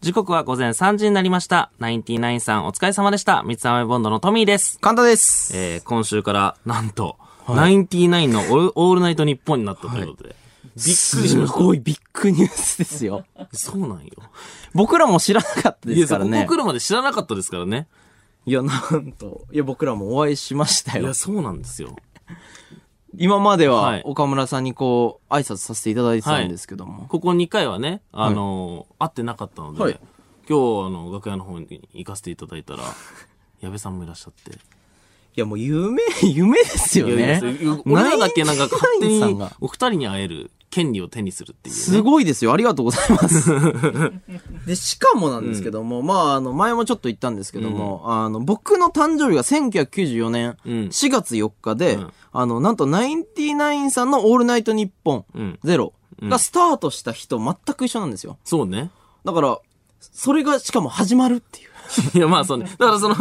時刻は午前3時になりました。ナインティナインさんお疲れ様でした。三つ編みボンドのトミーです。簡単です。えー、今週から、なんと、ナインティナインのオールナイトニッポンになったということで。びっくりしましすごいビッグニュースですよ。た。そうなんよ。僕らも知らなかったですからねそこ来。るまで知らなかったですからね。いや、なんと。いや、僕らもお会いしましたよいや、。そうなんですよ。今までは、はい岡村さんにこう、挨拶させていただいてたんですけども。ここ2回はね、あのー会ってなかったので、はい今日、あの、楽屋の方に行かせていただいたら、矢部さんもいらっしゃって。いや、もう夢、夢ですよねや。俺らだけなんか勝手にお二人に会える権利を手にするっていう、ね。すごいですよ。ありがとうございます。で、しかもなんですけども、まあ、あの、前もちょっと言ったんですけども、あの、僕の誕生日が1994年うん4月4日で、うんあの、なんとナインティナインさんのオールナイトニッポンうん。ゼロがスタートした日と全く一緒なんですよ。そうね。だから、それがしかも始まるっていう。いや、まあそうね。だからその、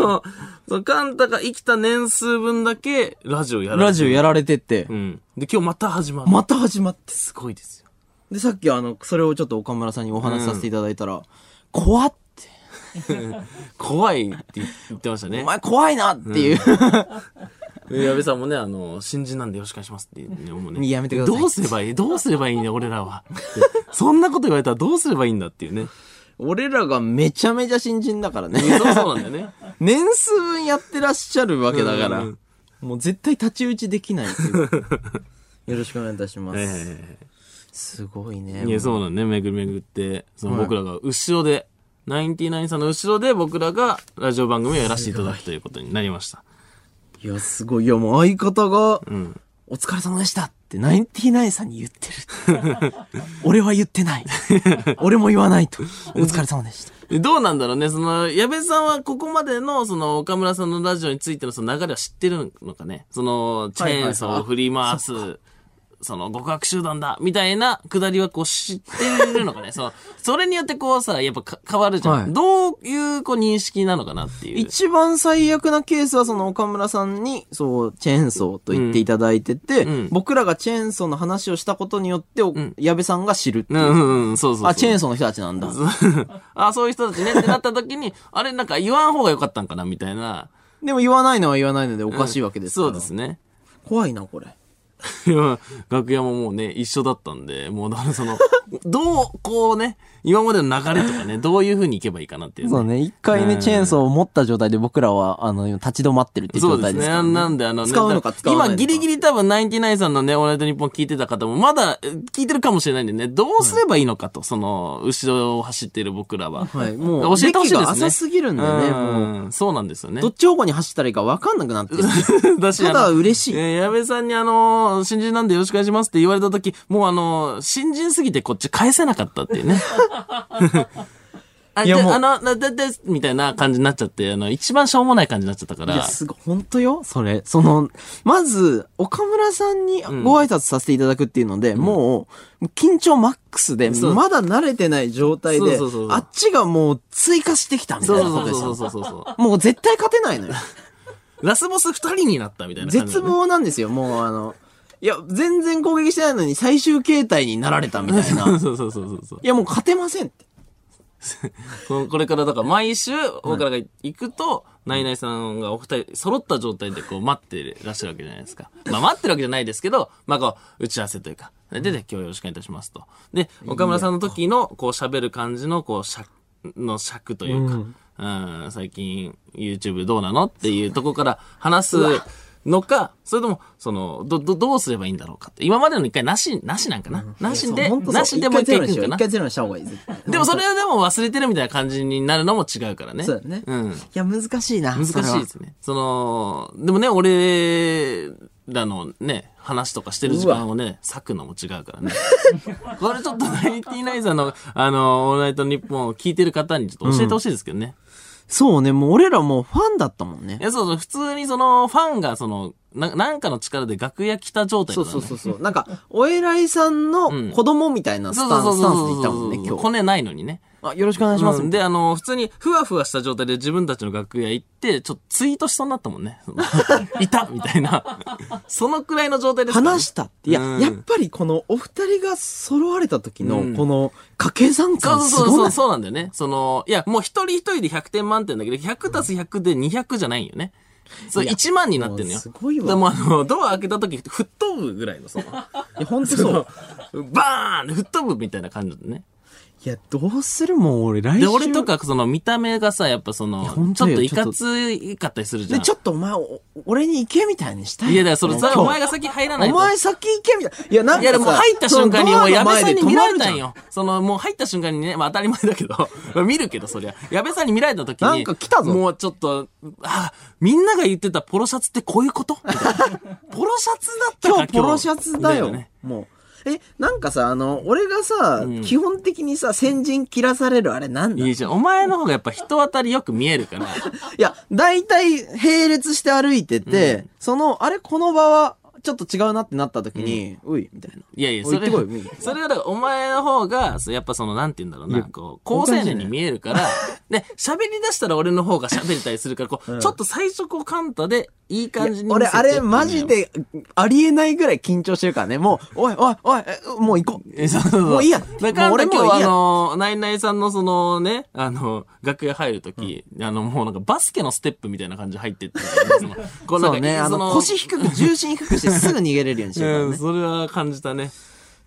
そのカンタが生きた年数分だけ、ラジオやられてラジオやられててう、ん。で、今日また始まる。また始まって。すごいですよ。で、さっきあの、それをちょっと岡村さんにお話しさせていただいたら、怖って、怖いって言ってましたねお。前怖いなっていう。で矢部さんもね、あの、新人なんでよろしくお願いしますってね、思うね。やめてくださいどうすればいいどうすればいいね、俺らは。ってそんなこと言われたらどうすればいいんだっていうね。俺らがめちゃめちゃ新人だからね。そうそうなんだよね。年数分やってらっしゃるわけだからうん、もう絶対太刀打ちできないっていう。よろしくお願いいたします。えすごいえね。いや、そうなんだね。巡り巡って、そのはい僕らが後ろで、ナインティナインさんの後ろで僕らがラジオ番組をやらせていただくということになりました。いや、すごい。いや、もう相方が、うん。お疲れ様でしたって、ナインティナインさんに言ってる。俺は言ってない。俺も言わないと。お疲れ様でした。でどうなんだろうね。その、矢部さんはここまでの、その、岡村さんのラジオについてのその流れは知ってるのかね。その、チェーンソーを振り回す、その、極悪集団だ、みたいなくだりはこう知ってるのかね。その、それによってこうさ、やっぱか変わるじゃん。はいどういうこう認識なのかなっていう。一番最悪なケースはその岡村さんに、そう、チェーンソーと言っていただいてて、うんうん僕らがチェーンソーの話をしたことによって、お矢部さんが知るっていうう。んうんうん、そうそうそう。あ、チェーンソーの人たちなんだ。あ、そういう人たちねってなった時に、あれなんか言わん方がよかったんかな、みたいな。でも言わないのは言わないのでおかしいわけですから。そうですね。怖いな、これ。楽屋ももうね、一緒だったんで、もうだからその、どう、こうね、今までの流れとかね、どういう風にいけばいいかなっていう、そうね、一回ね、うんチェーンソーを持った状態で僕らは、あの、立ち止まってるっていう状そうですね。態ですから、ね。なんで、あの、ね使うのか使わないのか今、ギリギリ多分、ナインティナインさんのね、オールナイトニッポン聞いてた方も、まだ、え聞いてるかもしれないんでね、どうすればいいのかと、その、後ろを走っている僕らは。はい、もう、教えてほしいですね。浅すぎるんだよね、もう。うん、そうなんですよね。どっち方向に走ったらいいか分かんなくなってる。ただ嬉しい。えー矢部さんにあの、新人なんでよろしくお願いしますって言われた時、もうあの、新人すぎてこっち返せなかったっていうね。あ、いやもうであの、な、だ、だ、みたいな感じになっちゃって、あの、一番しょうもない感じになっちゃったかいや、ら。すごい、本当よそれ。その、まず、岡村さんにご挨拶させていただくっていうので、もう、緊張マックスで、そうまだ慣れてない状態でそうそうそう、あっちがもう追加してきたみたそいうなことでそうすよ。そうそうそうそう。もう絶対勝てないのよ。ラスボス二人になったみたいな感じ、絶。望なんですよ、もうあの、いや、全然攻撃してないのに最終形態になられたみたいな。そういそうそうそうそう。や、もう勝てませんって。こ これからだから毎週、僕らが行くと、ナイナイさんがお二人揃った状態でこう待ってらっしゃるわけじゃないですか。まあ待ってるわけじゃないですけど、まあこう、打ち合わせというか。で、で、今日よろしくお願いいたしますと。で、岡村さんの時のこう喋る感じのこう尺、の尺というか、うん、最近 YouTube どうなのっていうとこから話すのか、それとも、その、ど、ど、どうすればいいんだろうかって。今までの一回なし、なしなんかな、なしで、なしでもう一回行くんかな一回ゼロにした方がいい。絶対でもそれでも忘れてるみたいな感じになるのも違うからね。そうだねうん。いや、難しいな。難しいですね。その、でもね、俺らのね、話とかしてる時間をね、割くのも違うからね。これちょっとナインティナインさんの、あの、オールナイトニッポンを聞いてる方にちょっと教えてほしいですけどね。そうね、もう俺らもうファンだったもんねい。や、そうそう、普通にその、ファンがその、ななんかの力で楽屋来た状態だそうったねそうそうそう。なんか、お偉いさんの子供みたいなスタンス、スタンスでいたもんね、今日。コネないのにね。あ、よろしくお願いします。うんで、あの、普通にふわふわした状態で自分たちの楽屋行って、ちょっとツイートしそうになったもんね。いたみたいな。そのくらいの状態でね話したって。いや、うんやっぱりこのお二人が揃われた時のうん、この掛け算そう感すそうそう、ごない？そうなんだよね。その、いや、もう一人一人で100点満点だけど、100たす100で200じゃないよね。そう、いや1万になってんのよ。すごいわでもあの、ドア開けた時、吹っ飛ぶぐらいの、その、いや、ほんとそう。バーン吹っ飛ぶみたいな感じでね。いや、どうするもん、俺、来週。で、俺と。か、その見た目がさ、やっぱその、本ちょっといかついかったりするじゃで、ん。ちょっとお前、お俺に行けみたいにしたい。いや、だからそれ、もう今日それお前が先入らないおと。前先行けみたいな。いや、なんかさいや、でも入った瞬間にもう矢部さんに見られたん。よ。その、もう入った瞬間にね、まあ当たり前だけど、ま あ見るけど、そりゃ。矢部さんに見られた時に、なんか来たぞもうちょっと、あ、みんなが言ってたポロシャツってこういうこと？ポロシャツだったか今日ポロシャツだよ。ねもう。え、なんかさ、あの、俺がさ、ん基本的にさ、先陣切らされるあれなんだ？いいいじゃん。お前の方がやっぱ人当たりよく見えるから。や、大体並列して歩いてて、その、あれ、この場は、ちょっと違うなってなった時に、うい、みたいな。いやいや、それそれがだからお前の方が、やっぱその、なんて言うんだろうな、こう、高青年に見えるから、で、喋り出したら俺の方が喋れたりするから、こう、ちょっと最初こう、カンタで、いい感じに見俺、あれ、マジ。で、ありえないぐらい緊張してるからね。もう、おい、おい、おい、えもう行こう。え、そうそう。もういいやだから、俺俺今日あの、ナイナイさんのそのね、あの、楽屋入るとき、あの、もうなんかバスケのステップみたいな感じで入ってって、こなんかそうね、その腰低く、重心低くしてすぐ逃げれるようにしてるからうん、ね。それは感じたね。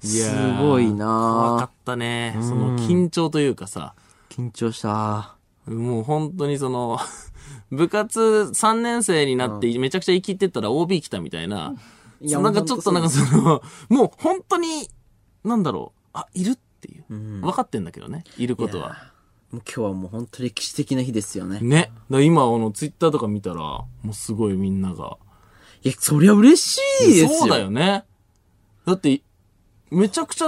いやーすごいなー怖かったね。その緊張というかさ、緊張した。もう本当にその、部活3年生になってめちゃくちゃ生きてったら OB 来たみたいな。いやなんかちょっとなんかその、もう本当に、なんだろう、あ、いるっていう。分かってんだけどね、いることは。もう今日はもう本当歴史的な日ですよね。ね。今、あの、ツイッターとか見たら、もうすごいみんなが。いや、そりゃ嬉しいですよ。そうだよね。だって、めちゃくちゃ、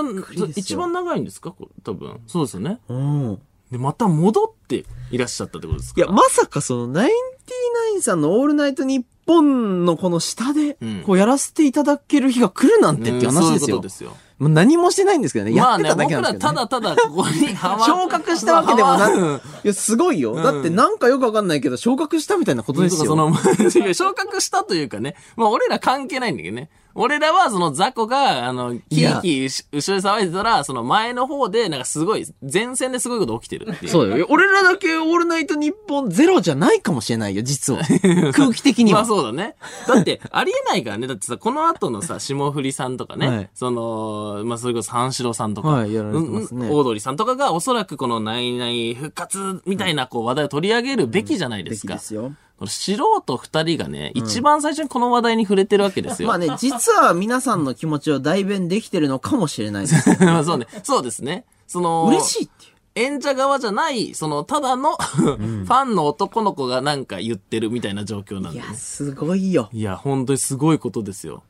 一番長いんですか？多分。そうですよね。うん。で、また戻っていらっしゃったってことですか？いや、まさかその、ナインティナインさんのオールナイトニッポンのこの下でうん、こうやらせていただける日が来るなんてっていう話ですよ。そういうことですよ。何もしてないんですけどね。やまあね、ってただ僕らけなんですけど、ね。ただただここに ハマ昇格したわけでもないや、すごいよ。だってなんかよくわかんないけど、昇格したみたいなことですよ。その、昇格したというかね。まあ俺ら関係ないんだけどね。俺らはその雑魚が、あの、キーキー後ろで騒いでたら、その前の方で、なんかすごい、前線ですごいこと起きてるっていう。そうよ。俺らだけオールナイトニッポンゼロじゃないかもしれないよ、実は。空気的には。まあそうだね。だって、ありえないからね。だってさ、この後のさ、霜降りさんとかね、はいその、まあそれこそ三四郎さんとか、はいやられてますねうんオードリーさんとかがおそらくこのナイナイ復活みたいなこう話題を取り上げるべきじゃないですか。べきですよ。素人二人がね、一番最初にこの話題に触れてるわけですよ。まあね、実は皆さんの気持ちを代弁できてるのかもしれないです。まあそうね。そうですね。その、嬉しいっていう。演者側じゃない、その、ただの、ファンの男の子がなんか言ってるみたいな状況なんいや、でね。すごいよ。びっいや、本当にすごいことですよ。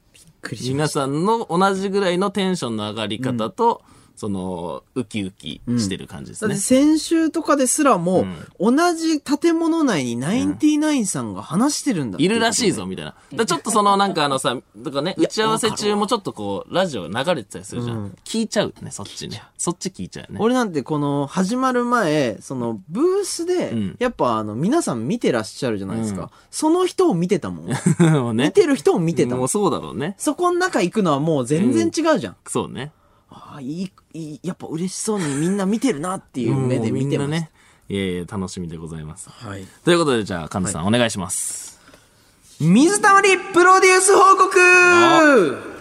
くりしまし皆さんの同じぐらいのテンションの上がり方と、その、ウキウキしてる感じですた。だねって。先週とかですらも、同じ建物内にナインティナインさんが話してるんだいるらしいぞ、みたいな。だちょっとその、なんかあのさ、とかね、打ち合わせ中もちょっとこう、ラジオ流れてたりするじゃん。聞いちゃうね、そっちね。そっち聞いちゃうね。俺なんてこの始まる前、そのブースで、んやっぱあの皆さん見てらっしゃるじゃないですか。その人を見てたもん。もうね。見てる人を見てたも。もうんそうだろうね。そこの中行くのはもう全然違うじゃん。そうね。ああ、いい、いい、やっぱ嬉しそうにみんな見てるなっていう目で見てます。もうみんなね。いやいや、楽しみでございます。はい。ということで、じゃあ、神田さん、お願いします。水溜りプロデュース報告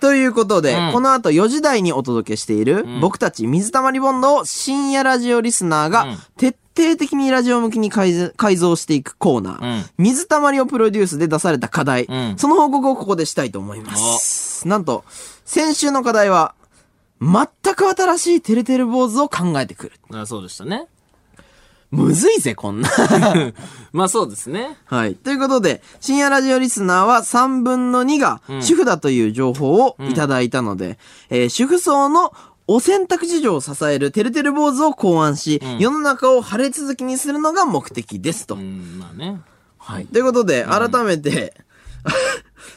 ということで、うんこの後4時台にお届けしている、僕たち水溜りボンドを深夜ラジオリスナーがうん徹底的にラジオ向きに改ざ改造していくコーナー、うん水溜りをプロデュースで出された課題、うんその報告をここでしたいと思います。なんと、先週の課題は、全く新しいてるてる坊主を考えてくる。あそうでしたね。むずいぜ、こんな。まあそうですね。はい。ということで、深夜ラジオリスナーは3分の2が主婦だという情報をいただいたので、えー主婦層のお選択事情を支えるてるてる坊主を考案し、世の中を晴れ続きにするのが目的ですと。うん、まあね。はい。ということで、改めて、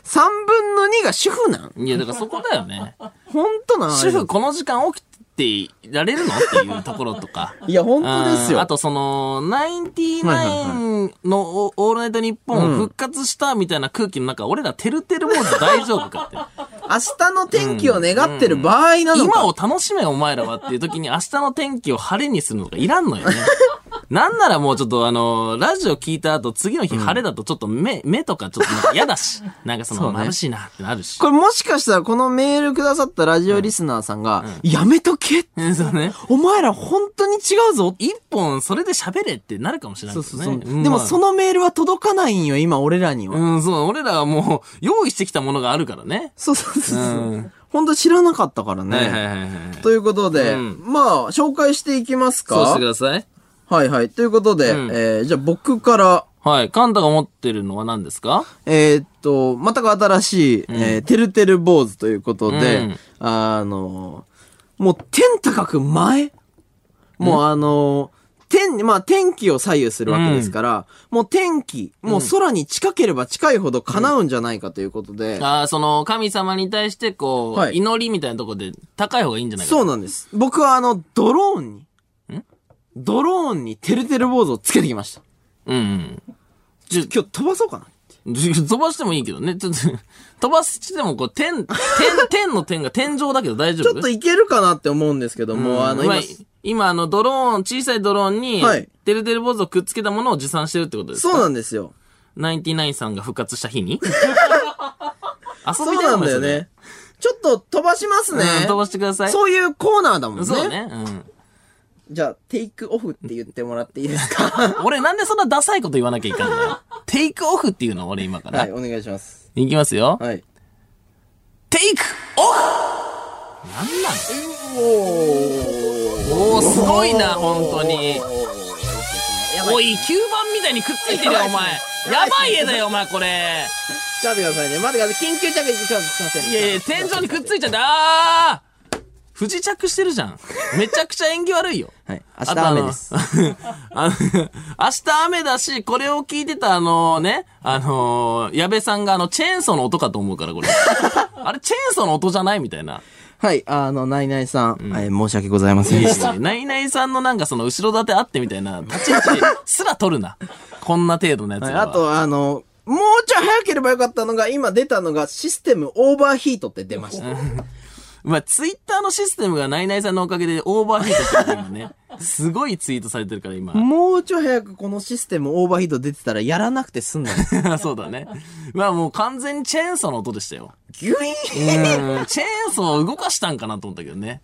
3分の2が主婦なん？いや、だからそこだよね。本当なん主婦この時間起きていられるの？っていうところとか。いや、本当ですよ。うんあとその、ナインティナインのオオールナイトニッポン復活したみたいな空気の中、俺らてるてる坊主大丈夫かって。明日の天気を願ってる場合なのか。今を楽しめお前らはっていう時に明日の天気を晴れにするのがいらんのよね。なんならもうちょっとあの、ラジオ聞いた後次の日晴れだとちょっと目、目とかちょっとなんか嫌だし。なんかそのそうね眩しいなってなるし。これもしかしたらこのメールくださったラジオリスナーさんが、やめとけえ そうね。お前ら本当に違うぞ一本それで喋れってなるかもしれないそうそうそう。けどね。でもその、のメールは届かないんよ、今俺らには。うん、そう、俺らはもう用意してきたものがあるからね。そうそうそう本当知らなかったからね。はいはいはいはい。ということで、うんまあ、紹介していきますかそうしてください。はいはい。ということで、うん。えー、じゃあ僕から、はい。カンタが持ってるのは何ですか？えーっと、またか新しい、えー、てるてる坊主ということで、うん。あの、もう天高く前？もうあの、天、まあ天気を左右するわけですから、もう天気、もう空に近ければ近いほど叶うんじゃないかということで、ああ、その、神様に対して、こう、はい。祈りみたいなところで高い方がいいんじゃないかそうなんです。僕はあの、ドローンに、ドローンにてるてる坊主をつけてきました。うんうん。ちょ、今日飛ばそうかな。飛ばしてもいいけどね。ちょっと、飛ばしても、こう、天、天、天の天が天井だけど大丈夫？ちょっといけるかなって思うんですけども、うんあの、今今、、今、あの、ドローン、小さいドローンに、はいてるてる坊主をくっつけたものを持参してるってことですか？そうなんですよ。ナインティナインさんが復活した日に？遊 そうびだよなんだよね。。ちょっと飛ばしますね。うん飛ばしてください。そういうコーナーだもんね。そうね。うん。じゃあ、テイクオフって言ってもらっていいですか？俺なんでそんなダサいこと言わなきゃいかんのよ。テイクオフっていうの俺今から。はい、お願いします。いきますよ。はい。テイクオフなんなのおー、すごいな、本当に。おい、吸盤みたいにくっついてるよ、お前。やばい絵だよ、お前、これ。ちょっと待ってくださいね。待ってください。緊急着陸ちょっとすいません。いやいや、天井にくっついちゃって、あー不時着してるじゃん。めちゃくちゃ縁起悪いよ。はい。明日雨です。明日雨だし、これを聞いてたあのね、あの矢部さんがあの、チェーンソーの音かと思うから、これ。あれ、チェーンソーの音じゃないみたいな。はい、あの、ナイナイさん、はい申し訳ございませんでした。ナイナイさんのなんかその後ろ盾あってみたいな、立ち位置すら取るな。こんな程度のやつはは。あと、あの、もうちょい早ければよかったのが、今出たのが、システムオーバーヒートって出ました。まあ、ツイッターのシステムがナイナイさんのおかげでオーバーヒートしてる今ね。すごいツイートされてるから今。もうちょい早くこのシステムオーバーヒート出てたら、やらなくて済んだんです。そうだね。まあもう完全にチェーンソーの音でしたよ。ギュイーンうん。チェーンソーを動かしたんかなと思ったけどね。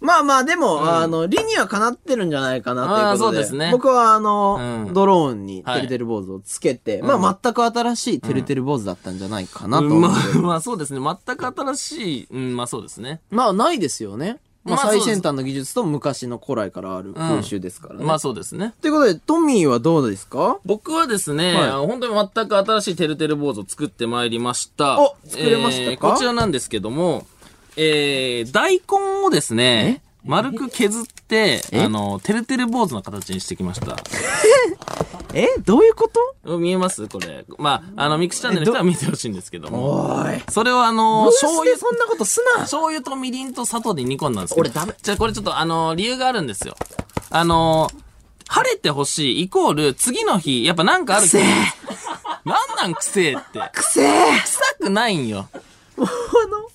まあまあ、でも、あの、理にはかなってるんじゃないかなということで。あーそうですね僕はあの、うんドローンにはいてるてる坊主をつけて、まあ全く新しいてるてる坊主だったんじゃないかなとま。あ、まあそうですね。全く新しい、うん、まあそうですね。まあないですよね。まあ最先端の技術と昔の古来からある風習ですからね。まあそうですね。ということで、トミーはどうですか？僕はですね、はい本当に全く新しいてるてる坊主を作ってまいりました。お作れましたか？えーこちらなんですけども、えー、大根をですね、丸く削って、あの、てるてる坊主の形にしてきました。え？どういうこと？見えます？これ。まあ、あの、ミクスチャンネルの人は見てほしいんですけども。おい。それをあの、醤油そんなことすな醤油とみりんと砂糖で煮込んだんですけど。俺ダメじゃあこれちょっとあの、理由があるんですよ。あの、晴れてほしいイコール、次の日、やっぱなんかあるくせえなんなんくせえって。くせえ臭くないんよ。もうあの、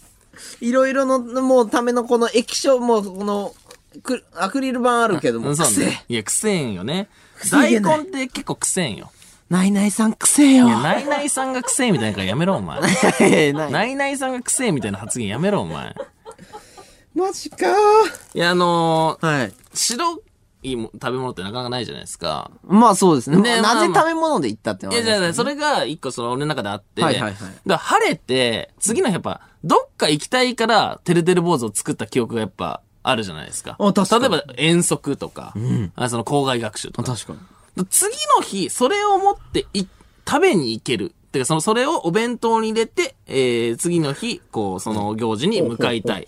いろいろの、もうためのこの液晶、もうこの、くアクリル板あるけども、うんそうね。いや、くせえんよね。大根って結構くせえんよ。ナイナイさんくせえよ。いや、ナイナイさんがくせえみたいなからやめろ、お前。ない。ナイナイさんがくせえみたいな発言やめろ、お前。マジかいや、あのー、はい。白いも食べ物ってなかなかないじゃないですか。まあそうですね。なぜ食べ物で言ったってのいや、じゃあ、それが一個その俺の中であって、はいはいはいだから晴れて、次の日やっぱ、どっか行きたいから、てるてる坊主を作った記憶がやっぱ、あるじゃないですか。あ確かに例えば遠足とか、あその校外学習とか。確かに。次の日、それを持ってい、食べに行けるってか、その、それをお弁当に入れて、えー、次の日、こう、その行事に向かいたい。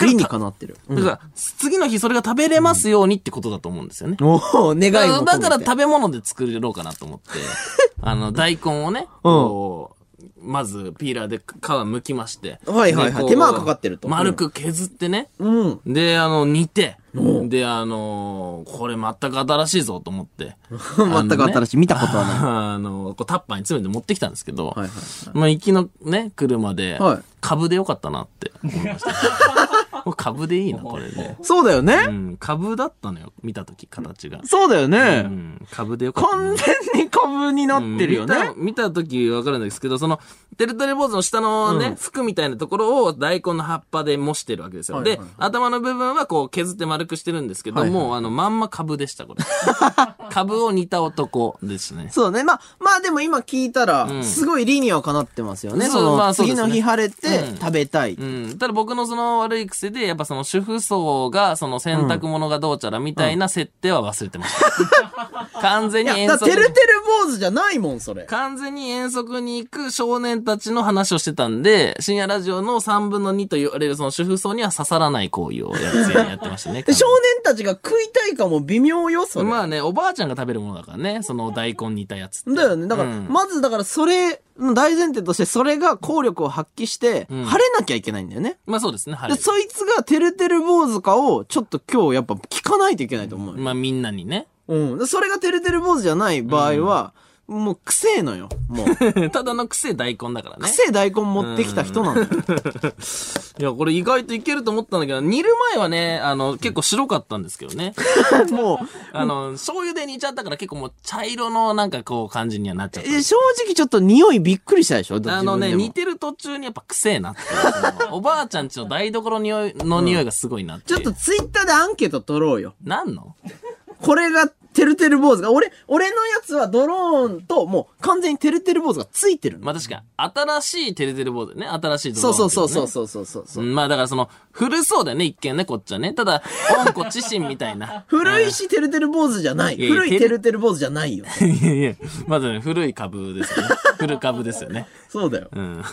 理にかなってる。だから、次の日それが食べれますようにってことだと思うんですよね。おお願いだから食べ物で作ろうかなと思って、あの、大根をね、こう、まずピーラーで皮剥きまして。はいはいはい手間がかかってると丸く削ってね。うん。で、あの、煮て。で、あのーこれ全く新しいぞと思って。全く新しい。見たことはない。あの、こうタッパーに詰めて持ってきたんですけど、はいはいまあ、行きのね、車で、はい株でよかったなって思いました。これ株でいいな、これね。そうだよね。うん、株だったのよ、見たとき、形が。そうだようね。ん、株でよかったな。完全に株になってるよね。うん見た、見た時わかるんですけど、その、テルトレ坊主の下のね、服みたいなところを大根の葉っぱで模してるわけですよ。はいはいで、頭の部分はこう削って丸くしてるんですけど、はいはいもうあの、まんま株でした、これ。株を煮た男ですね。そうね。まあ、まあでも今聞いたら、んすごい理にはかなってますよね。そうまあそうですね次の日晴れてうん食べたい。うん。ただ僕のその悪い癖で、やっぱその主婦層が、その洗濯物がどうちゃらみたいな設定は忘れてました。完全に遠足てるてる坊主じゃないもん、それ。完全に遠足に行く少年たちの話をしてたんで、深夜ラジオの3分の2と言われるその主婦層には刺さらない行為をやつやってましたね。で少年たちが食いたいかも微妙よ、それ。まあね、おばあちゃんが食べるものだからね、その大根煮たやつ。だよね。だから、うんまずだからそれの大前提として、それが効力を発揮して、ん晴れなきゃいけないんだよね。まあそうですね、はで、い。そいつがてるてる坊主かを、ちょっと今日やっぱ聞かないといけないと思うよ。まあみんなにね。うん。でそれがてるてる坊主じゃない場合は、もう、くせえのよ。もう。ただの癖大根だからね。くせえ大根持ってきた人なのよ。いや、これ意外といけると思ったんだけど、煮る前はね、あの、結構白かったんですけどね。もあの、醤油で煮ちゃったから結構もう茶色のなんかこう感じにはなっちゃっう、た。え正直ちょっと匂いびっくりしたでしょ？あのね、似似てる途中にやっぱ癖えなっておばあちゃんちの台所の匂いの匂いがすごいなっていう。ちょっとツイッターでアンケート取ろうよ。なんの？これが、てるてる坊主が、俺、俺のやつはドローンと、もう完全にてるてる坊主がついてるの。まあ確かに、新しいテレテレボードね。新しいドそうローンそうそうそううそうそうそう。うんまあだからその、古そうだよね、一見ね、こっちはね。ただ、温故知新みたいな。古いし、てるてる坊主じゃない。古いてるてる坊主じゃないよ。うん。いやいや、まずね、古い株ですよね。古株ですよね。そうだよ。うん。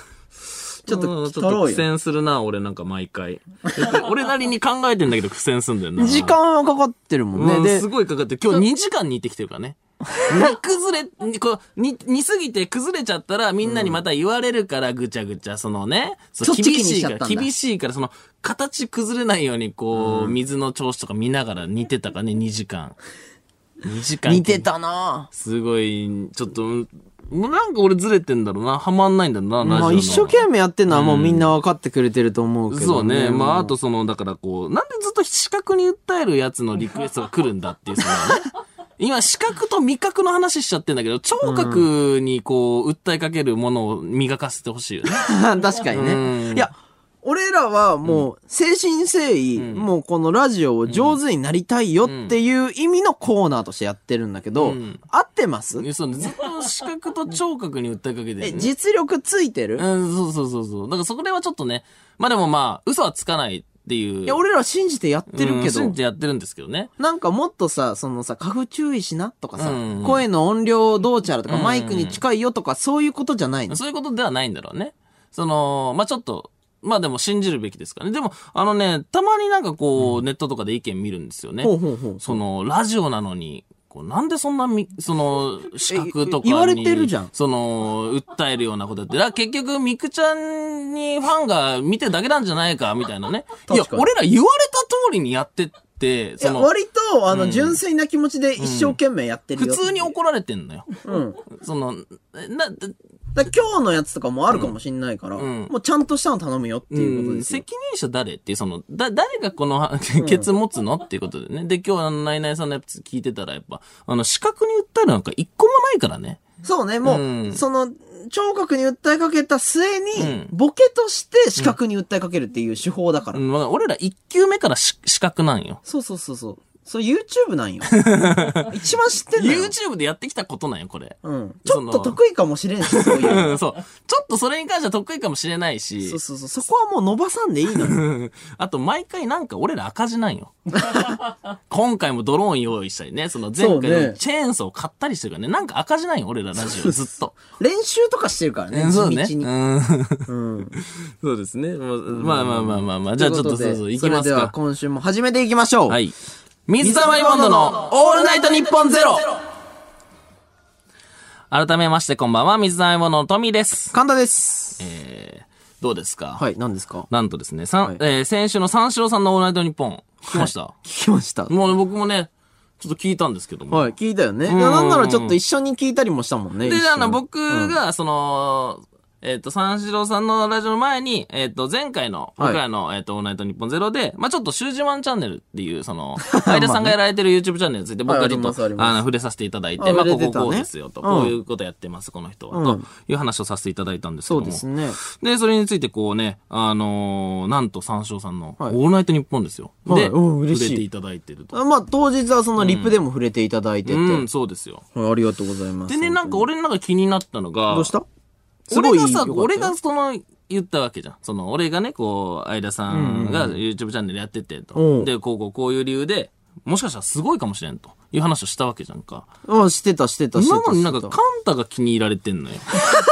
ちょっとうんちょっと苦戦するな、俺なんか毎回。俺なりに考えてんだけど苦戦すんだよな。時間はかかってるもんね。うん、ですごいかかって、今日2時間煮てきてるからね。煮 崩れ、にこう、煮、煮すぎて崩れちゃったらみんなにまた言われるからぐちゃぐちゃ、そのね、そ厳しいから、厳しいから、その、形崩れないようにこう、水の調子とか見ながら煮てたからね、2時間。2時間。似て。たなすごい、ちょっと、なんか俺ずれてんだろうな。はまんないんだろうな、まあ一生懸命やってんのはもうみんな分かってくれてると思うけど、そうね。まあ、あもとその、だからこう、なんでずっと視覚に訴えるやつのリクエストが来るんだっていう、そのね。今、視覚と味覚の話しちゃってんだけど、聴覚にこう、訴えかけるものを磨かせてほしいよね。確かにうんね。いや、俺らはもう、誠心誠意、もうこのラジオを上手になりたいよっていう意味のコーナーとしてやってるんだけど、うん合ってます？ねそうずっと視覚と聴覚に訴えかけてる、え、ね。実力ついてる、うん、そうそうそうそう。だからそこではちょっとね、まあでもまあ、嘘はつかないっていう。いや、俺らは信じてやってるけどうん信、じてやってるんですけどね。なんかもっとさ、そのさ、花粉注意しなとかさ、うん声の音量どうちゃらとか、うんマイクに近いよとか、そういうことじゃないの？そういうことではないんだろうね。その、まあちょっと、まあでも信じるべきですからね。でも、あのね、たまになんかこう、ネットとかで意見見るんですよね。ほうほうほう。その、ラジオなのに、こうなんでそんなみ、その、資格とかに。言われてるじゃんその、訴えるようなことやって。だ結局、ミクちゃんにファンが見てるだけなんじゃないか、みたいなね。いや俺ら言われた通りにやってって、その、割と、あの、純粋な気持ちで一生懸命やってる普よ。通に怒られてんのよ。うん。その、な、今日のやつとかもあるかもしんないから、んもうちゃんとしたの頼むよっていうことうんですよ。責任者誰っていう、その、だ、誰がこの、ケツ持つのっていうことでね。で、今日あの、ナイナイさんのやつ聞いてたら、やっぱ、あの、資格に訴えるなんか一個もないからね。そうね、もう、うんその、聴覚に訴えかけた末に、うんボケとして視覚に訴えかけるっていう手法だから。うん、まあ俺ら一級目からし資格なんよ。そうそうそうそう。そう YouTube なんよ。一番知ってんのよ。YouTube でやってきたことなんよ、これ。うん。ちょっと得意かもしれんし、そういうの。うん、そう。ちょっとそれに関しては得意かもしれないしそう、そうそう。そこはもう伸ばさんでいいのよ。あと毎回なんか俺ら赤字なんよ。今回もドローン用意したりね、その前回のチェーンソー買ったりしてるからね、なんか赤字なんよ、俺らラジオずっと。練習とかしてるからね、うんそうね。うん。うん。そうですね。まあまあまあまあまあ、じゃあちょっとそうそう、行きますそれではか。今週も始めていきましょう。はい。水溜りボンドのオールナイトニッポンゼロ改めましてこんばんは、水溜りボンドのトミーです。神田です。えー、どうですか？はい、何ですか？なんとですね、さんはいえー先週の三四郎さんのオールナイトニッポン、聞きました、聞きました。もうね、僕もね、ちょっと聞いたんですけども。はい、聞いたよね。いんやなんならちょっと一緒に聞いたりもしたもんね。で、一緒にあの、僕、が、その、えっ、と、三四郎さんのラジオの前に、えっ、と、前回の、はい僕らの、えっ、と、オールナイトニッポンゼロで、まあちょっと、シュージマンチャンネルっていう、その、相田さんがやられてる YouTube チャンネルについて、僕がちょっと、はいあの、触れさせていただいて、あまあこここうですよと、うんこういうことやってます、この人は、うんという話をさせていただいたんですけそども。うですね。で、それについてこうね、あのーなんと三四郎さんの、オはいールナイトニッポンですよ。で、はいうん嬉しい触れていただいてると。あまあ、当日はそのリップでも触れていただいてて。うん、そうですよ。はいありがとうございます。でね、なんか俺の中で気になったのが、どうした？俺がさ、俺がその、言ったわけじゃん。その、俺がね、こう、相田さんが YouTube チャンネルやっててと。うんで、こうこうこういう理由で、もしかしたらすごいかもしれんという話をしたわけじゃんか。うん、してた、してた、してた。なのになんか、カンタが気に入られてんのよ。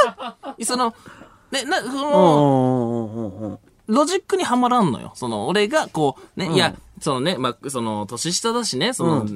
その、ね、な、そたの、うんうんうんうんうん。ロジックにはまらんのよ。その、俺が、こう、ね、いや、そのね、まあ、その、年下だしね、その、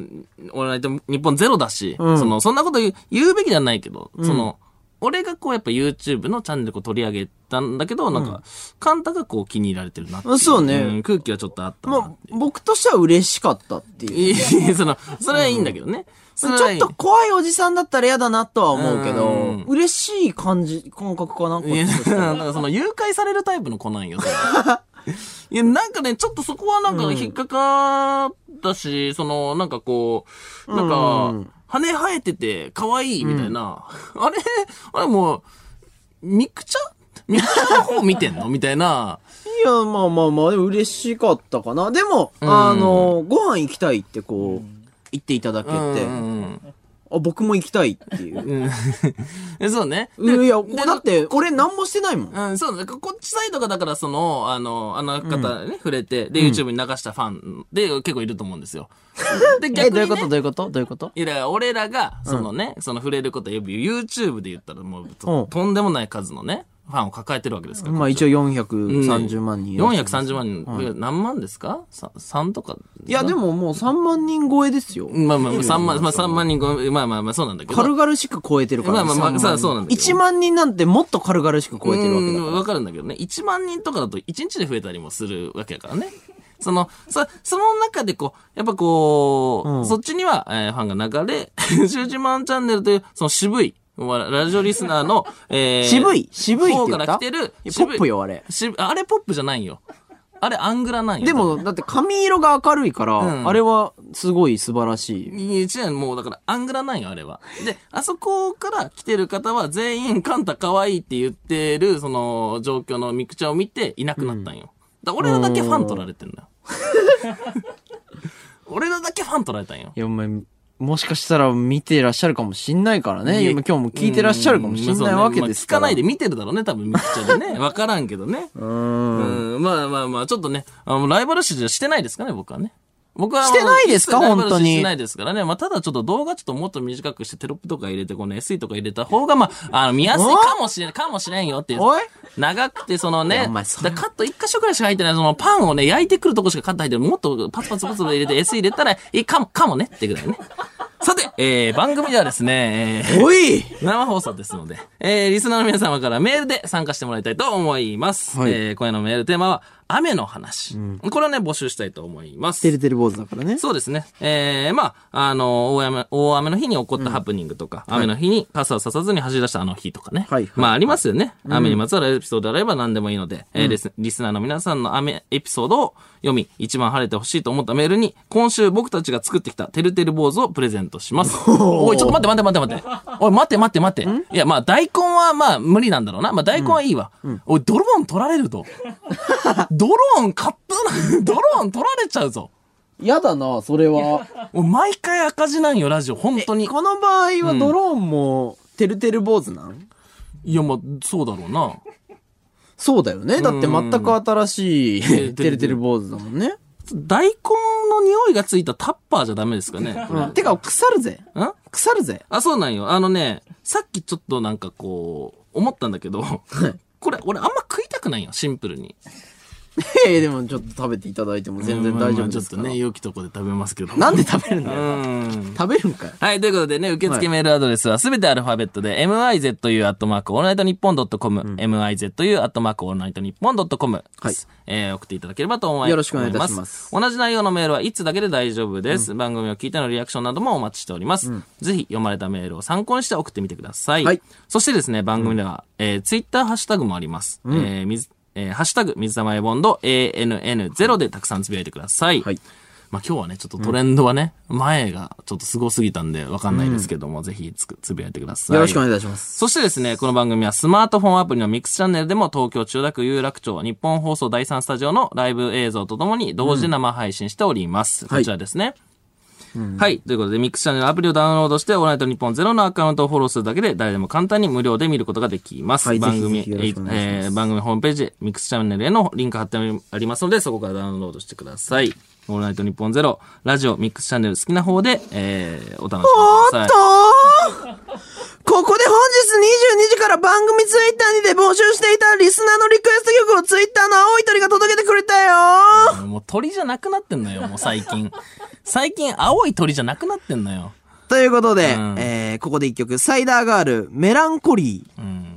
俺ないと日本ゼロだし、うんその、そんなこと言う言うべきではないけど、その、俺がこう、やっぱ YouTube のチャンネルを取り上げたんだけど、なんか、カンタがこう気に入られてるなって。そうねん空気はちょっとあったなまあ、僕としては嬉しかったっていう。いやその、それはいいんだけどね。それはいいちょっと怖いおじさんだったら嫌だなとは思うけどうん、嬉しい感じ、感覚かな。こっいや、ちとしてはなんかその誘拐されるタイプの子なんよ、それ いや、なんかね、ちょっとそこはなんか引っかかったし、その、なんかこう、なんうかん、羽生えてて可愛いみたいな、あれ？あれもう、ミクチャ？ミクチャの方見てんの？みたいな。いや、まあまあまあ、でも嬉しかったかな。でも、あの、ご飯行きたいってこう、言っていただけて、うんあ、僕も行きたいっていう。そうね。いやだって、俺何もしてないもん。うん、そうだ、こっちサイドがだからその、あの、あの方ね、触れて、で、YouTube に流したファンで結構いると思うんですよ。で、え、逆に、ね、どういうこと？どういうこと？どういうこと？いや、俺らが、そのね、その触れること、YouTube で言ったらもうとんでもない数のね、ファンを抱えてるわけですから。まあ一応430万人いらっしゃいます。430万人、いや何万ですか？さ ?3 とかいや、でももう3万人超えですよ。まあまあ、3万、まあ3万人ご、まあまあまあそうなんだけど。軽々しく超えてるから、まあまあまあ3万人さあそうなんだけど1万人なんてもっと軽々しく超えてるわけだから。うんわかるんだけどね。1万人とかだと1日で増えたりもするわけだからね。その、そ、その中でこう、やっぱこう、うんそっちには、えーファンが流れ、シュージマンチャンネルという、その渋い、まあラジオリスナーの、えー渋い渋いって方言った？から来てる、ポップよ、あれ。しあれポップじゃないよ。あれアングラなんよ。でも、だって髪色が明るいから、うんあれはすごい素晴らしい。いや違う、もうだから、アングラなんよ、あれは。で、あそこから来てる方は全員、カンタ可愛いって言ってる、その、状況のミクチャを見ていなくなったんよ。だから俺らだけファン取られてんだよ。俺らだけファン取られたんよ。いや、お前、もしかしたら見てらっしゃるかもしんないからね。今今日も聞いてらっしゃるかもしんないわけですから。まあ聞かないで見てるだろうね、多分ミクチャでね。わからんけどね。うーん。うん、まあまあまあ、ちょっとね、あのライバル視じゃしてないですかね、僕はね。僕は。してないですか本当にしてないですからね。まあ、ただちょっと動画ちょっともっと短くしてテロップとか入れて、この SE とか入れた方が、まあ、あの、見やすいかもしれん、かもしれんよっていう。おい長くて、そのね、だカット一箇所くらいしか入ってない、そのパンをね、焼いてくるとこしかカット入ってない。もっとパツパツパツパツ入れて SE 入れたら、いいかも、かもねってぐらいね。さて、えー、番組ではですね、えーおい生放送ですので、えー、リスナーの皆様からメールで参加してもらいたいと思います。はいえー、今夜のメールテーマは、雨の話。これをね、募集したいと思います。てるてる坊主だからね。そうですね。えー、まあ、あの、大雨、大雨の日に起こったハプニングとか、雨の日に傘をささずに走り出したあの日とかね。はいはいまあ、ありますよね。雨にまつわるエピソードであれば何でもいいので、えーリスリスナーの皆さんの雨エピソードを読み、一番晴れてほしいと思ったメールに、今週僕たちが作ってきたてるてる坊主をプレゼントします。おい、ちょっと待って待って待って待って。おい、待って待って待って。いや、まあ、大根はまあ、無理なんだろうな。まあ、大根はいいわ。おい、ドローン取られると。ドローン買ったな、ドローン取られちゃうぞ。やだな、それは。俺毎回赤字なんよ、ラジオ。本当に。この場合はドローンも、てるてる坊主なん？いや、まあ、そうだろうな。そうだよね。だって全く新しい、んてるてる坊主だもんね。大根の匂いがついたタッパーじゃダメですかね。うん。てか、腐るぜ。ん？腐るぜ。あ、そうなんよ。あのね、さっきちょっとなんかこう、思ったんだけど、これ、俺あんま食いたくないよ、シンプルに。ええ、でもちょっと食べていただいても全然大丈夫ですから。ちょっとね、良きとこで食べますけど。なんで食べるんだうよ。ん。食べるんかよ。はい、ということでね、受付メールアドレスはすべてアルファベットで、mizu アットマークオールナイトニッポンドットコム、mizu アットマークオールナイトニッポンドットコムはいえー、送っていただければと思います。よろしくお願いいたします同じ内容のメールは一通だけで大丈夫です。番組を聞いてのリアクションなどもお待ちしております。ぜひ読まれたメールを参考にして送ってみてください。はいそしてですね、番組では、えー、ツイッターハッシュタグもあります。えー、水、えー、ハッシュタグ、水溜りボンド ANN0 でたくさんつぶやいてください。はい。まあ今日はね、ちょっとトレンドはね、前がちょっとすごすぎたんでわかんないですけども、ぜひつくつぶやいてください。よろしくお願いいたします。そしてですね、この番組はスマートフォンアプリのミックスチャンネルでも東京千代田区有楽町日本放送第3スタジオのライブ映像とともに同時で生配信しております。こちらですね。はい。ということで、ミックスチャンネルアプリをダウンロードして、オールナイトニッポンゼロのアカウントをフォローするだけで、誰でも簡単に無料で見ることができます。はい番組、ぜひぜひえー番組ホームページ、ミックスチャンネルへのリンク貼ってありますので、そこからダウンロードしてください。オールナイトニッポンゼロ、ラジオ、ミックスチャンネル好きな方で、えー、お楽しみください。ここで本日22時から番組ツイッターにて募集していたリスナーのリクエスト曲をツイッターの青い鳥が届けてくれたよもう鳥じゃなくなってんのよ、もう最近。最近青い鳥じゃなくなってんのよ。ということで、うんえー、ここで一曲、サイダーガール、メランコリー。うん。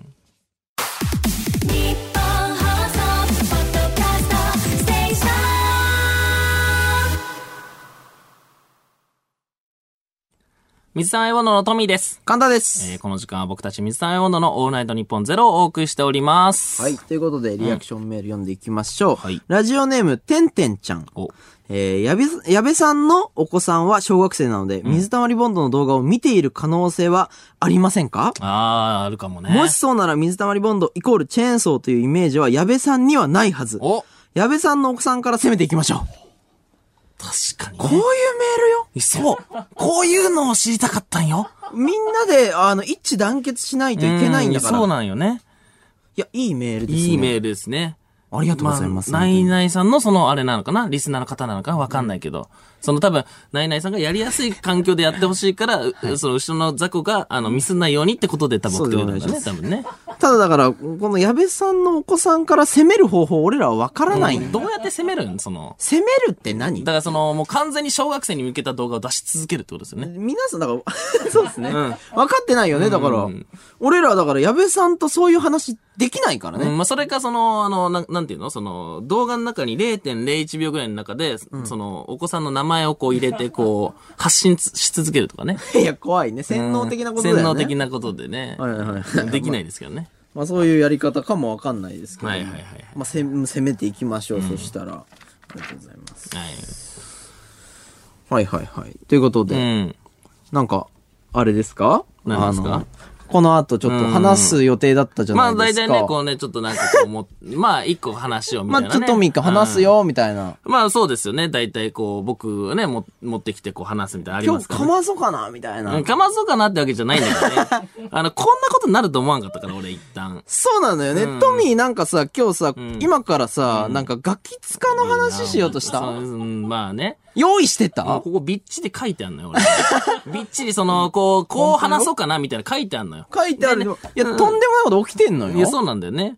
水溜りボンドのトミーです。簡単です。えー、この時間は僕たち水溜りボンドのオールナイトニッポンゼロをお送りしております。はい。。ということで、リアクションメール読んでいきましょう。はいラジオネーム、てんてんちゃん。お、えー、やべ、やべさんのお子さんは小学生なので、水溜りボンドの動画を見ている可能性はありませんか？あー、あるかもね。もしそうなら水溜りボンドイコールチェーンソーというイメージは矢部さんにはないはず。お、矢部さんの奥さんから攻めていきましょう。確かに、こういうメールよ？そう。こういうのを知りたかったんよ。みんなで、あの、一致団結しないといけないんだから。うそういなんよね。や、いいメールですね。いいメールですね。ありがとうございます。あ、ナイナイさんのそのあれなのかな？リスナーの方なのかわかんないけど、その多分、ナイナイさんがやりやすい環境でやってほしいから、うその後ろの雑魚が、あの、ミスんないようにってことで多分送ってくれたんだね、そ多分ね。ただだから、この矢部さんのお子さんから攻める方法、俺らはわからない。どうやって攻めるん？その、攻めるって何？だからその、もう完全に小学生に向けた動画を出し続けるってことですよね。皆さん、だから、そうですね。ん分かってないよね、だから。うん俺らはだから、矢部さんとそういう話できないからね。うん、まあ、それか、その、あの、なん、なんていうの？その、動画の中に0.01秒ぐらいの中で、その、お子さんの名前をこう入れて、こう、発信つし続けるとかね。いや、怖いね。洗脳的なことだよね。洗脳的なことでね。はいはいはい。できないですけどね。まあそういうやり方かもわかんないですけど。はいはいはいはいまあせ攻めていきましょう、そしたら。ありがとうございます。はい。はいはいはい。ということで、うん。なんか、あれですか？何ですか？この後ちょっと話す予定だったじゃまあないですか。大体ね、こうね、ちょっとなんかこうも、まあ一個話をみたいな、ね。まあちょっとミカ話すよ、みたいな。うん。まあそうですよね。大体こう、僕がね、も持ってきてこう話すみたいなのあり今日ますから、ね。かまそうかな、みたいな。うんかまそうかなってわけじゃないんだけどね。あの、こんなことになると思わんかったから、俺一旦。そうなのよね。うんトミーなんかさ、今日さ、ん今からさ、なんかガキ使の話しようとした、まあね。用意してた？ここびっちり書いてあんのよ、俺。びっちりその、こう、こう話そうかなみたいな書いてあんのよ。書いてあるよ。いや、うんとんでもないこと起きてんのよ。いや、そうなんだよね。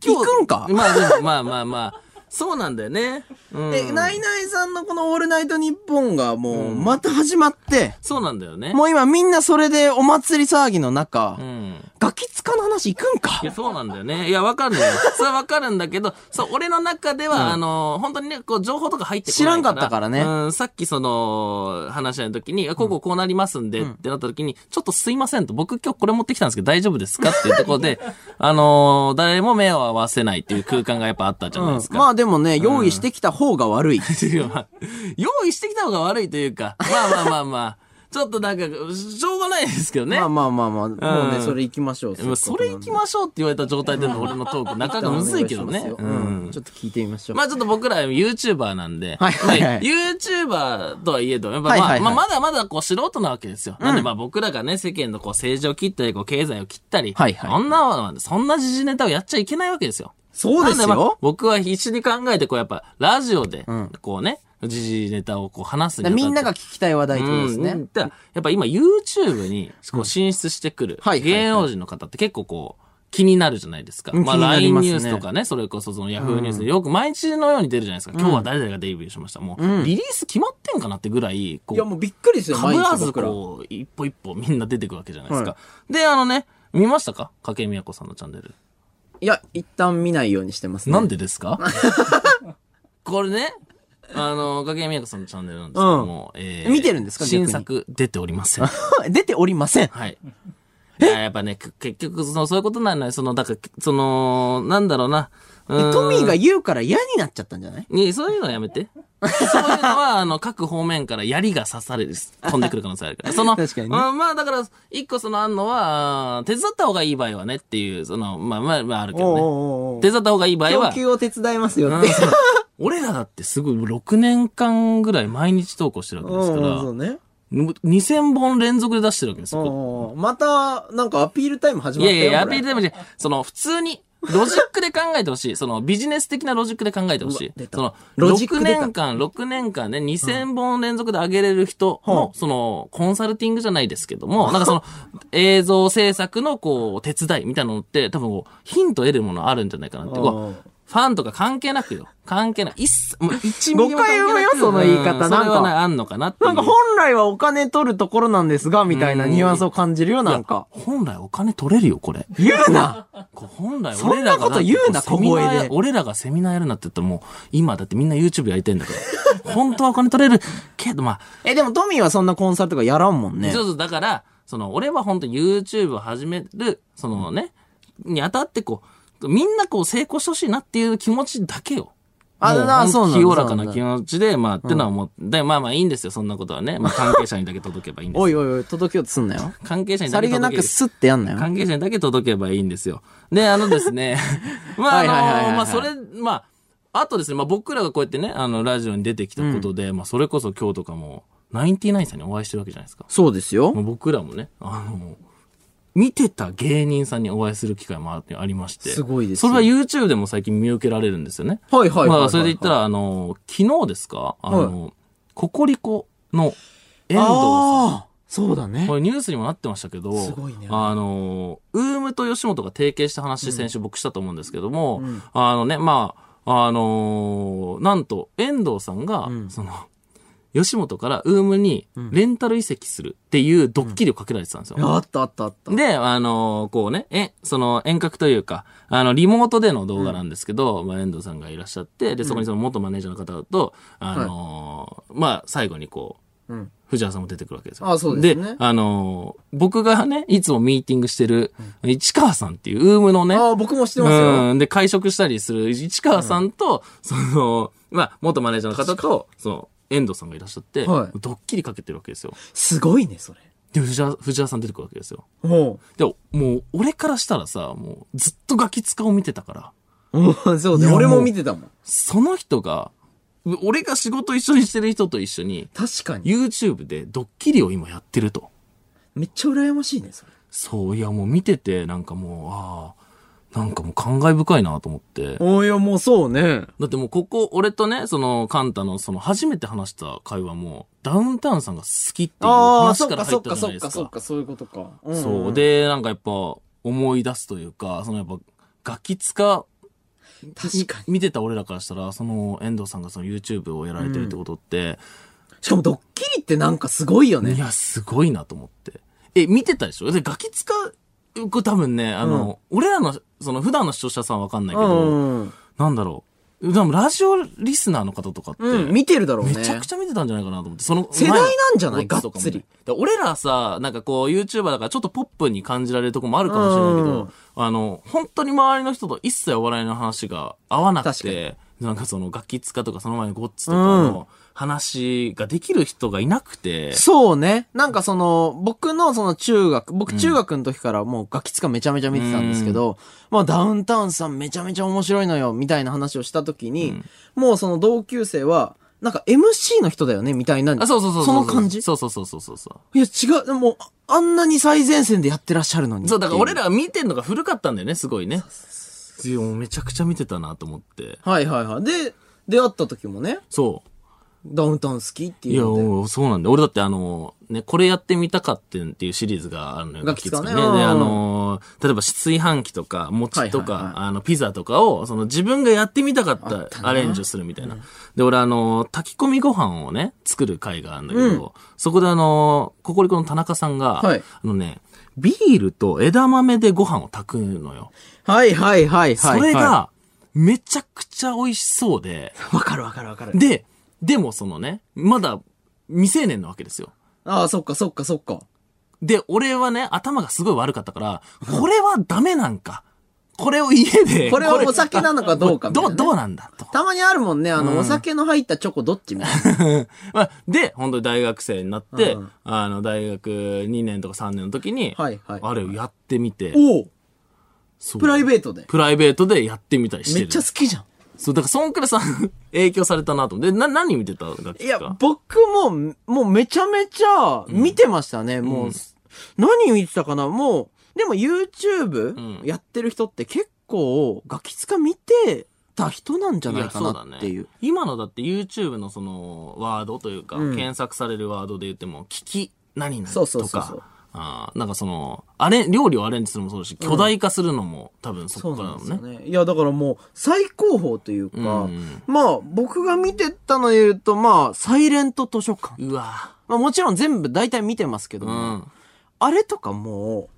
行くんか？まあでも、まあまあまあ。そうなんだよね。うん。え、ナイナイさんのこのオールナイトニッポンがもう、また始まって、そうなんだよね。もう今みんなそれでお祭り騒ぎの中、うん。ガキ使の話行くんか？いや、そうなんだよね。いや、わかるよ。それはわかるんだけど、そう、俺の中では、あの、本当にね、こう、情報とか入ってこない知らんかったからね。うん、さっきその、話し合いの時に、あこうこうこうなりますんで、ってなった時に、ちょっとすいませんと、僕今日これ持ってきたんですけど大丈夫ですかっていうところで、あの誰も目を合わせないっていう空間がやっぱあったじゃないですか。まあでもね、用意してきた方が悪い。用意してきた方が悪いというか、まあまあまあまあ、ちょっとなんか、しょうがないですけどね。まあまあまあまあ、もうね、うんそれ行きましょう。まあそれ行きましょうって言われた状態での俺のトーク、なかなかむずいけどね。うん。ちょっと聞いてみましょう。まあちょっと僕ら YouTuber なんで、はいはい YouTuber とはいえど、やっぱまあ、まあまだまだこう素人なわけですよ。なんでまあ僕らがね、世間のこう政治を切ったり、こう経済を切ったり、はいはいそんな、そんな時事ネタをやっちゃいけないわけですよ。そうですよ。僕は必死に考えて、こうやっぱラジオで、こうね、時事ネタをこう話すにあたってみんなが聞きたい話題ってことですね。うん。だからやっぱ今 YouTube にこう進出してくる芸能人の方って結構こう気になるじゃないですか。まあ LINE ニュースとかね、それこそその Yahoo ニュースでよく毎日のように出るじゃないですか。今日は誰々がデビューしました。もうリリース決まってんかなってぐらい、こいや、もうびっくりですよ、かぶらず。こう、一歩一歩みんな出てくわけじゃないですか。で、あのね、見ましたか？筧美和子さんのチャンネル。いや、一旦見ないようにしてますね。なんでですか？これね、あの、筧美和子さんのチャンネルなんですけども、え見てるんですか新作出ておりません。出ておりません。はい。いや、やっぱね、く結局、その、そういうことなんだよ。その、だから、その、なんだろうな。うーんトミーが言うから嫌になっちゃったんじゃない？いやそういうのはやめて。そういうのは、あの、各方面から槍が刺される、飛んでくる可能性あるから。その、確かにねうんまあ、だから、一個そのあんのは、あー手伝った方がいい場合はねっていう、その、まあまあ、まああるけどね。おうおうおう手伝った方がいい場合は供、給を手伝いますよって。俺らだってすごい6年間ぐらい毎日投稿してるわけですかうんそうら、ね。2000本連続で出してるわけですよ。また、なんかアピールタイム始まったよ。いやいや、アピールタイムで、その、普通に、ロジックで考えてほしい。その、ビジネス的なロジックで考えてほしい。その、6ロジック出た年間、6年間ね、2000本連続で上げれる人の、その、コンサルティングじゃないですけども、なんかその、映像制作の、こう、手伝いみたいなのって、多分こう、ヒント得るものあるんじゃないかなって。ファンとか関係なくよ。関係ない。一切、もう一ミリも関係なく誤解を生むよその言い方うんなんかそれはね、あんのかなって。なんか本来はお金取るところなんですが、みたいなニュアンスを感じるよ、なんか。本来お金取れるよ、これ。言うな本来そんな俺らがこと言うなセミナー小声で俺らがセミナーやるなって言ったらもう、今だってみんな YouTube やりたいんだから。本当はお金取れるけど、まあ、え、でもトミーはそんなコンサルとかやらんもんね。そうそう、だから、その、俺は本当に YouTube を始める、そのね、にあたってこう、みんなこう成功してほしいなっていう気持ちだけよ。あそうなんだ清らかな気持ちで、まあ、ってのは思って、で、まあまあいいんですよ、そんなことはね。まあ関係者にだけ届けばいいんですよ。おいおいおい、届けようとすんなよ。関係者にさりげだけ届けなくスッてやんなよ。関係者にだけ届けばいいんですよ。で、あのですね、まあ、あの、まあ、それ、まあ、あとですね、まあ、僕らがこうやってね、あの、ラジオに出てきたことで、まあ、それこそ今日とかも、ナインティナインさんにお会いしてるわけじゃないですか。そうですよ僕らもね、あの、見てた芸人さんにお会いする機会もあありまして。すごいですそよれは YouTube でも最近見受けられるんですよね。はいはいはいはいまあ、それで言ったら、あの、昨日ですか？あの、ココリコの遠藤さん。ああ、そうだねこ。れニュースにもなってましたけど、すごいねあの、ウームと吉本が提携した話、先週僕したと思うんですけども、あのね、まあ、あのーなんと、遠藤さんが、その、吉本からウームにレンタル移籍するっていうドッキリをかけられてたんですよ。あったあったあった。で、あのこうね、え、その遠隔というか、あの、リモートでの動画なんですけど、まあ、遠藤さんがいらっしゃって、で、そこにその元マネージャーの方と、あのまあ、最後にこう、うん藤原さんも出てくるわけですよ。あそうですねあの僕がね、いつもミーティングしてる、市川さんっていう、ウームのね、ああ、僕も知ってますよ。うん。で、会食したりする市川さんと、その、まあ、元マネージャーの方と、その、遠藤さんがいらっしゃって、はいドッキリかけてるわけですよ。すごいね、それ。で、藤原、藤原さん出てくるわけですよ。おでも、もう、俺からしたらさ、もう、ずっとガキ使を見てたから、う。そうだよ。いや俺も見てたもん。その人が、俺が仕事一緒にしてる人と一緒に、確かに。YouTube でドッキリを今やってると。めっちゃ羨ましいね、それ。そう、いや、もう見てて、なんかもう、ああ、なんかもう感慨深いなと思って。おいや、もうそうね。だってもうここ、俺とね、その、カンタの、その、初めて話した会話も、ダウンタウンさんが好きっていうああ、話そっから入ったかそっかそじゃないですか。っかそっか、そういうことか。んそう。、で、なんかやっぱ、思い出すというか、そのやっぱ、ガキ使、確かに。見てた俺らからしたら、その、遠藤さんがその YouTube をやられてるってことって、しかもドッキリってなんかすごいよね。いや、すごいなと思って。え、見てたでしょ？で、ガキ使う、これ多分ね、あの、俺らの、その、普段の視聴者さんはわかんないけうど、ん。なんだろう。でも、ラジオリスナーの方とかって、うん、見てるだろうね。めちゃくちゃ見てたんじゃないかなと思って、その世代なんじゃない？かっつり。で俺らさ、なんかこう、YouTuber だからちょっとポップに感じられるとこもあるかもしれないけうんど、あの、本当に周りの人と一切お笑いの話が合わなくて、なんかそのガキ使とかその前のゴッツとかの話ができる人がいなくて、そうね。なんかその、僕のその中学、僕中学の時からもうガキツカめちゃめちゃ見てたんですけど、まあダウンタウンさんめちゃめちゃ面白いのよ、みたいな話をした時に、もうその同級生は、なんか MC の人だよね、みたいな。あ、そうそうそううその感じ？そうそうそうそうそうそう。いや、違う、もう、あんなに最前線でやってらっしゃるのに。そう、だから俺ら。ら見てんのが古かったんだよね、すごいね。いや、もうめちゃくちゃ見てたなと思って。はいはいはい。で、出会った時もね、そダウンタウン好きってう。いや、いうので。もうそうなんだよ。俺だってあの、ね、これやってみたかってんっていうシリーズがあるのよ。ガキ使ねガキ使うんで、あの、例えば炊飯器とか、餅とか、はいはいはいあの、ピザとかを、その自分がやってみたかったアレンジをするみたいな。で、俺あの、炊き込みご飯をね、作る会があるんだけど、そこであの、ココリコの田中さんが、はいあのね、ビールと枝豆でご飯を炊くのよ。はいはいはいはい。それはが、めちゃくちゃ美味しそうで、い、わかるわかるわかる。で、でもそのね、まだ未成年なわけですよ。ああ、そっかそっかそっか。で、俺はね、頭がすごい悪かったから、これはダメなんか。これを家で。これはお酒なのかどうかみたいなねどう、どうなんだと。たまにあるもんね、あの、お酒の入ったチョコどっちみたいな。まあ、で、本当に大学生になって、うんあの、大学2年とか3年の時に、はいはいあれをやってみて、おプライベートで。プライベートでやってみたりしてる。めっちゃ好きじゃん。そう、だからそんくらいさ、影響されたなと。思って。で、な、何見てた楽器いやか、僕も、もうめちゃめちゃ見てましたね。もう、何見てたかな？もう、でも YouTube ん。やってる人って結構、ガキ使見てた人なんじゃないかなっていう。今のだって YouTube のそのワードというか、うん。検索されるワードで言っても、聞き何々そうそうとか、あーなんかその、あれ、料理をアレンジするのもそうだし、巨大化するのも多分そこからだもんね。なんね。いや、だからもう、最高峰というか、うんまあ、僕が見てたので言うと、まあ、サイレント図書館。うわまあもちろん全部大体見てますけどうも、ん。あれとかも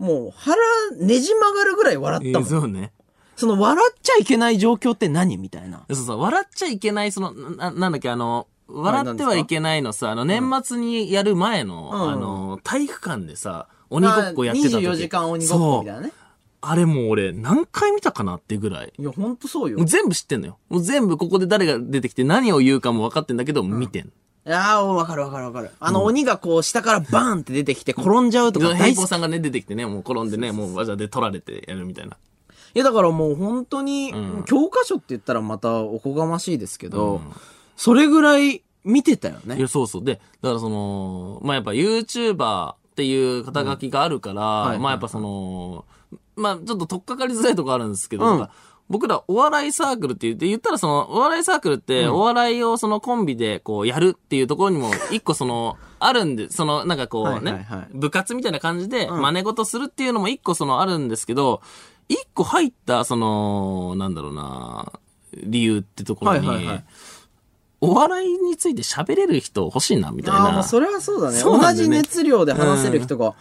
う、もう腹ねじ曲がるぐらい笑えったもん。ーそうね。その笑っちゃいけない状況って何みたいな。そうそう、笑っちゃいけない、その、な、なんだっけ、あの、笑ってはいけないのさ、あの、年末にやる前の、うんあの、体育館でさ、鬼ごっこやってた時。まあ24時間鬼ごっこみたいなね。あれもう俺、何回見たかなってぐらい。いや、ほんとそうよ。全部知ってんのよ。もう全部ここで誰が出てきて何を言うかも分かってんだけど、見てん。いやー、わかるわかるわかる。あの、鬼がこう、下からバーンって出てきて転んじゃうとか平。行さんがね、出てきてね、もう転んでね、もう技で取られてやるみたいな。いや、だからもう本当に、ん教科書って言ったらまたおこがましいですけど、それぐらい見てたよね。いや、そうそう。で、だからその、まあやっぱ YouTuber っていう肩書きがあるから、はいまあやっぱその、まあちょっと取っかかりづらいとこあるんですけど、うん。僕らお笑いサークルって言って、言ったらその、お笑いサークルって、お笑いをそのコンビでこうやるっていうところにも、一個その、あるんで、その、なんかこうね、部活みたいな感じでん。真似事するっていうのも一個そのあるんですけど、一個入った、その、なんだろうな、理由ってところに、はいはいはいお笑いについて喋れる人欲しいな、みたいああ、もな。うそれはそうだね。そうなんだよね同じ熱量で話せる人が、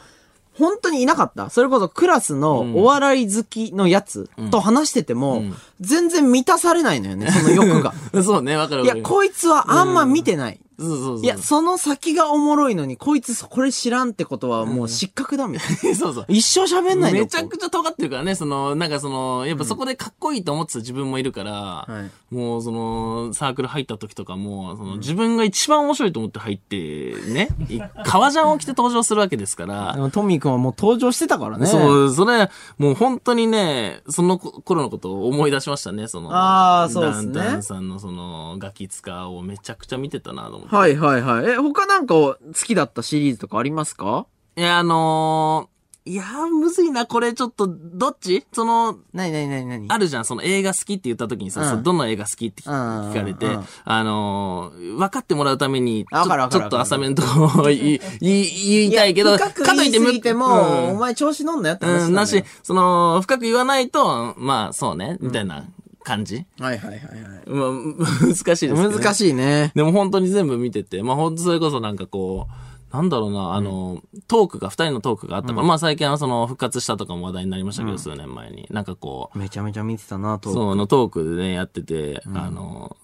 本当にいなかった。それこそクラスのお笑い好きのやつと話してても、全然満たされないのよね、その欲が。そうね、わかるいや、わかる。こいつはあんま見てない。そうそうそう。いや、その先がおもろいのに、こいつこれ知らんってことはもう失格だみたいな。そうそう。一生喋んないのめちゃくちゃ尖ってるからね、その、なんかその、やっぱそこでかっこいいと思ってた自分もいるから、はいもうその、サークル入った時とかも、その、自分が一番面白いと思って入って、ね、い革ジャンを着て登場するわけですから、でもトミー君はもう登場してたからね。そう、それ、もう本当にね、その頃のことを思い出しましたね、その、あーそうですねダンさんのその、ガキ使をめちゃくちゃ見てたなと思って。はいはいはい。え、他なんか好きだったシリーズとかありますか？いや、あのー、いやー、むずいな、これちょっと、どっち？その、なになになになにあるじゃん、その映画好きって言った時にさ、うん。そのどの映画好きって聞かれて。うん、あのー、分かってもらうために、ちょわかるわかる。ちょっと浅めのところを言い言 い言いたいけど、深く言いすぎても、うん。お前調子乗んなよって話だよ。うん、なし、その、深く言わないと、まあ、そうね、みたいな感じ？はいはいはいはい。まあ、難しいですね。難しいね。でも本当に全部見てて、まあ本当それこそなんかこう、なんだろうな、あの、トークが、二人のトークがあったから、まあ最近はその復活したとかも話題になりましたけど、数年前に。なんかこう、めちゃめちゃ見てたなと。そう、あのトークでね、やってて、あの、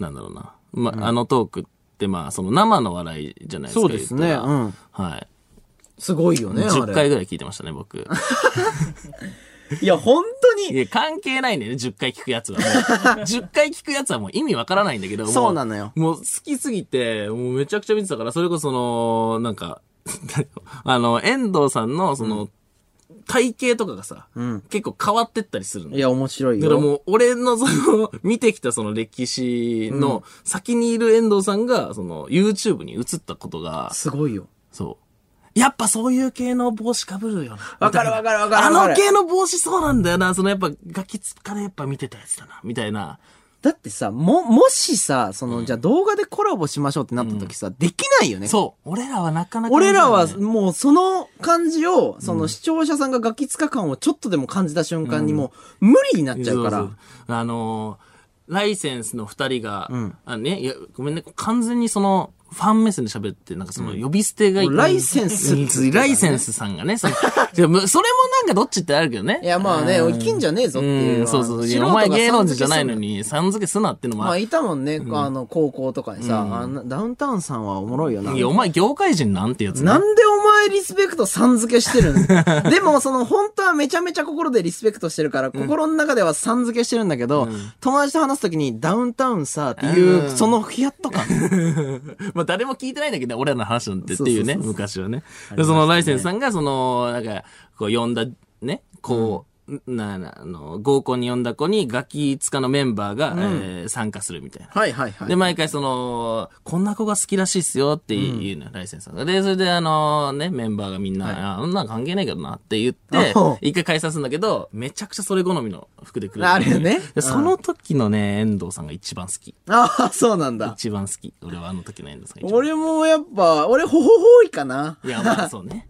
なんだろうな。まあ、あのトークってまあ、その生の笑いじゃないですか。そうですねうんはい。すごいよね、あ10回れ。ぐらい聞いてましたね、僕。いや、本当に、いや、関係ないんだよね、10回聞くやつは。もう 10回聞くやつはもう意味わからないんだけど。もそうなのよもう好きすぎて、もうめちゃくちゃ見てたから、それこそその、なんか、あの、遠藤さんの、その、体型とかがさ、ん結構変わってったりするの。いや、面白いよ。だからもう、俺のその、見てきたその歴史の先にいる遠藤さんが、その、YouTube に映ったことが、すごいよ。そう。やっぱそういう系の帽子かぶるよな。わかるわかるわかるあの系の帽子そうなんだよな。そのやっぱガキつかでやっぱ見てたやつだな。みたいな。だってさ、も、もしさ、その、じゃあ動画でコラボしましょうってなった時さ、できないよね。そう。俺らはなかなか、俺らはもうその感じを、その視聴者さんがガキ使感をちょっとでも感じた瞬間にもう無理になっちゃうから。そうそうあのーライセンスの二人が、んあね、いや、ごめんね、完全にその、ファン目線で喋って、なんかその、呼び捨てがいライセンスねライセンスさんがね、その それもなんかどっちってあるけどね。いや、まあね、うん。生きんじゃねえぞっていう。そうそう。い素人がやお前芸能人じゃないのに、さん付けすなってのもまあ、いたもんね、あの、高校とかにさ、あのダウンタウンさんはおもろいよな。いや、お前業界人なんてやつね。なんでお前リスペクトさん付けしてるん でも、その、本当はめちゃめちゃ心でリスペクトしてるから、心の中ではさん付けしてるんだけど、友達と話すときにダウンタウンさっていう、うん。そのヒヤッと感。まあ誰も聞いてないんだけど、俺らの話なんてっていうね、昔はね。で、そのライセンスさんが、その、なんか、こう呼んだ、ね、こう、な、な、あの、合コンに呼んだ子にガキ使のメンバーが、えー参加するみたいな。はいはいはい。で、毎回その、こんな子が好きらしいっすよっていうのよ、ライセンスさんが。で、それであの、ね、メンバーがみんな、あ、そんなん関係ないけどなって言って一回解散するんだけど、めちゃくちゃそれ好みの服で来る。あるよねでその時のね、遠藤さんが一番好き。ああ、そうなんだ。一番好き。俺はあの時の遠藤さんが一番俺もやっぱ、俺、ほほほいかな。いや、まあそうね。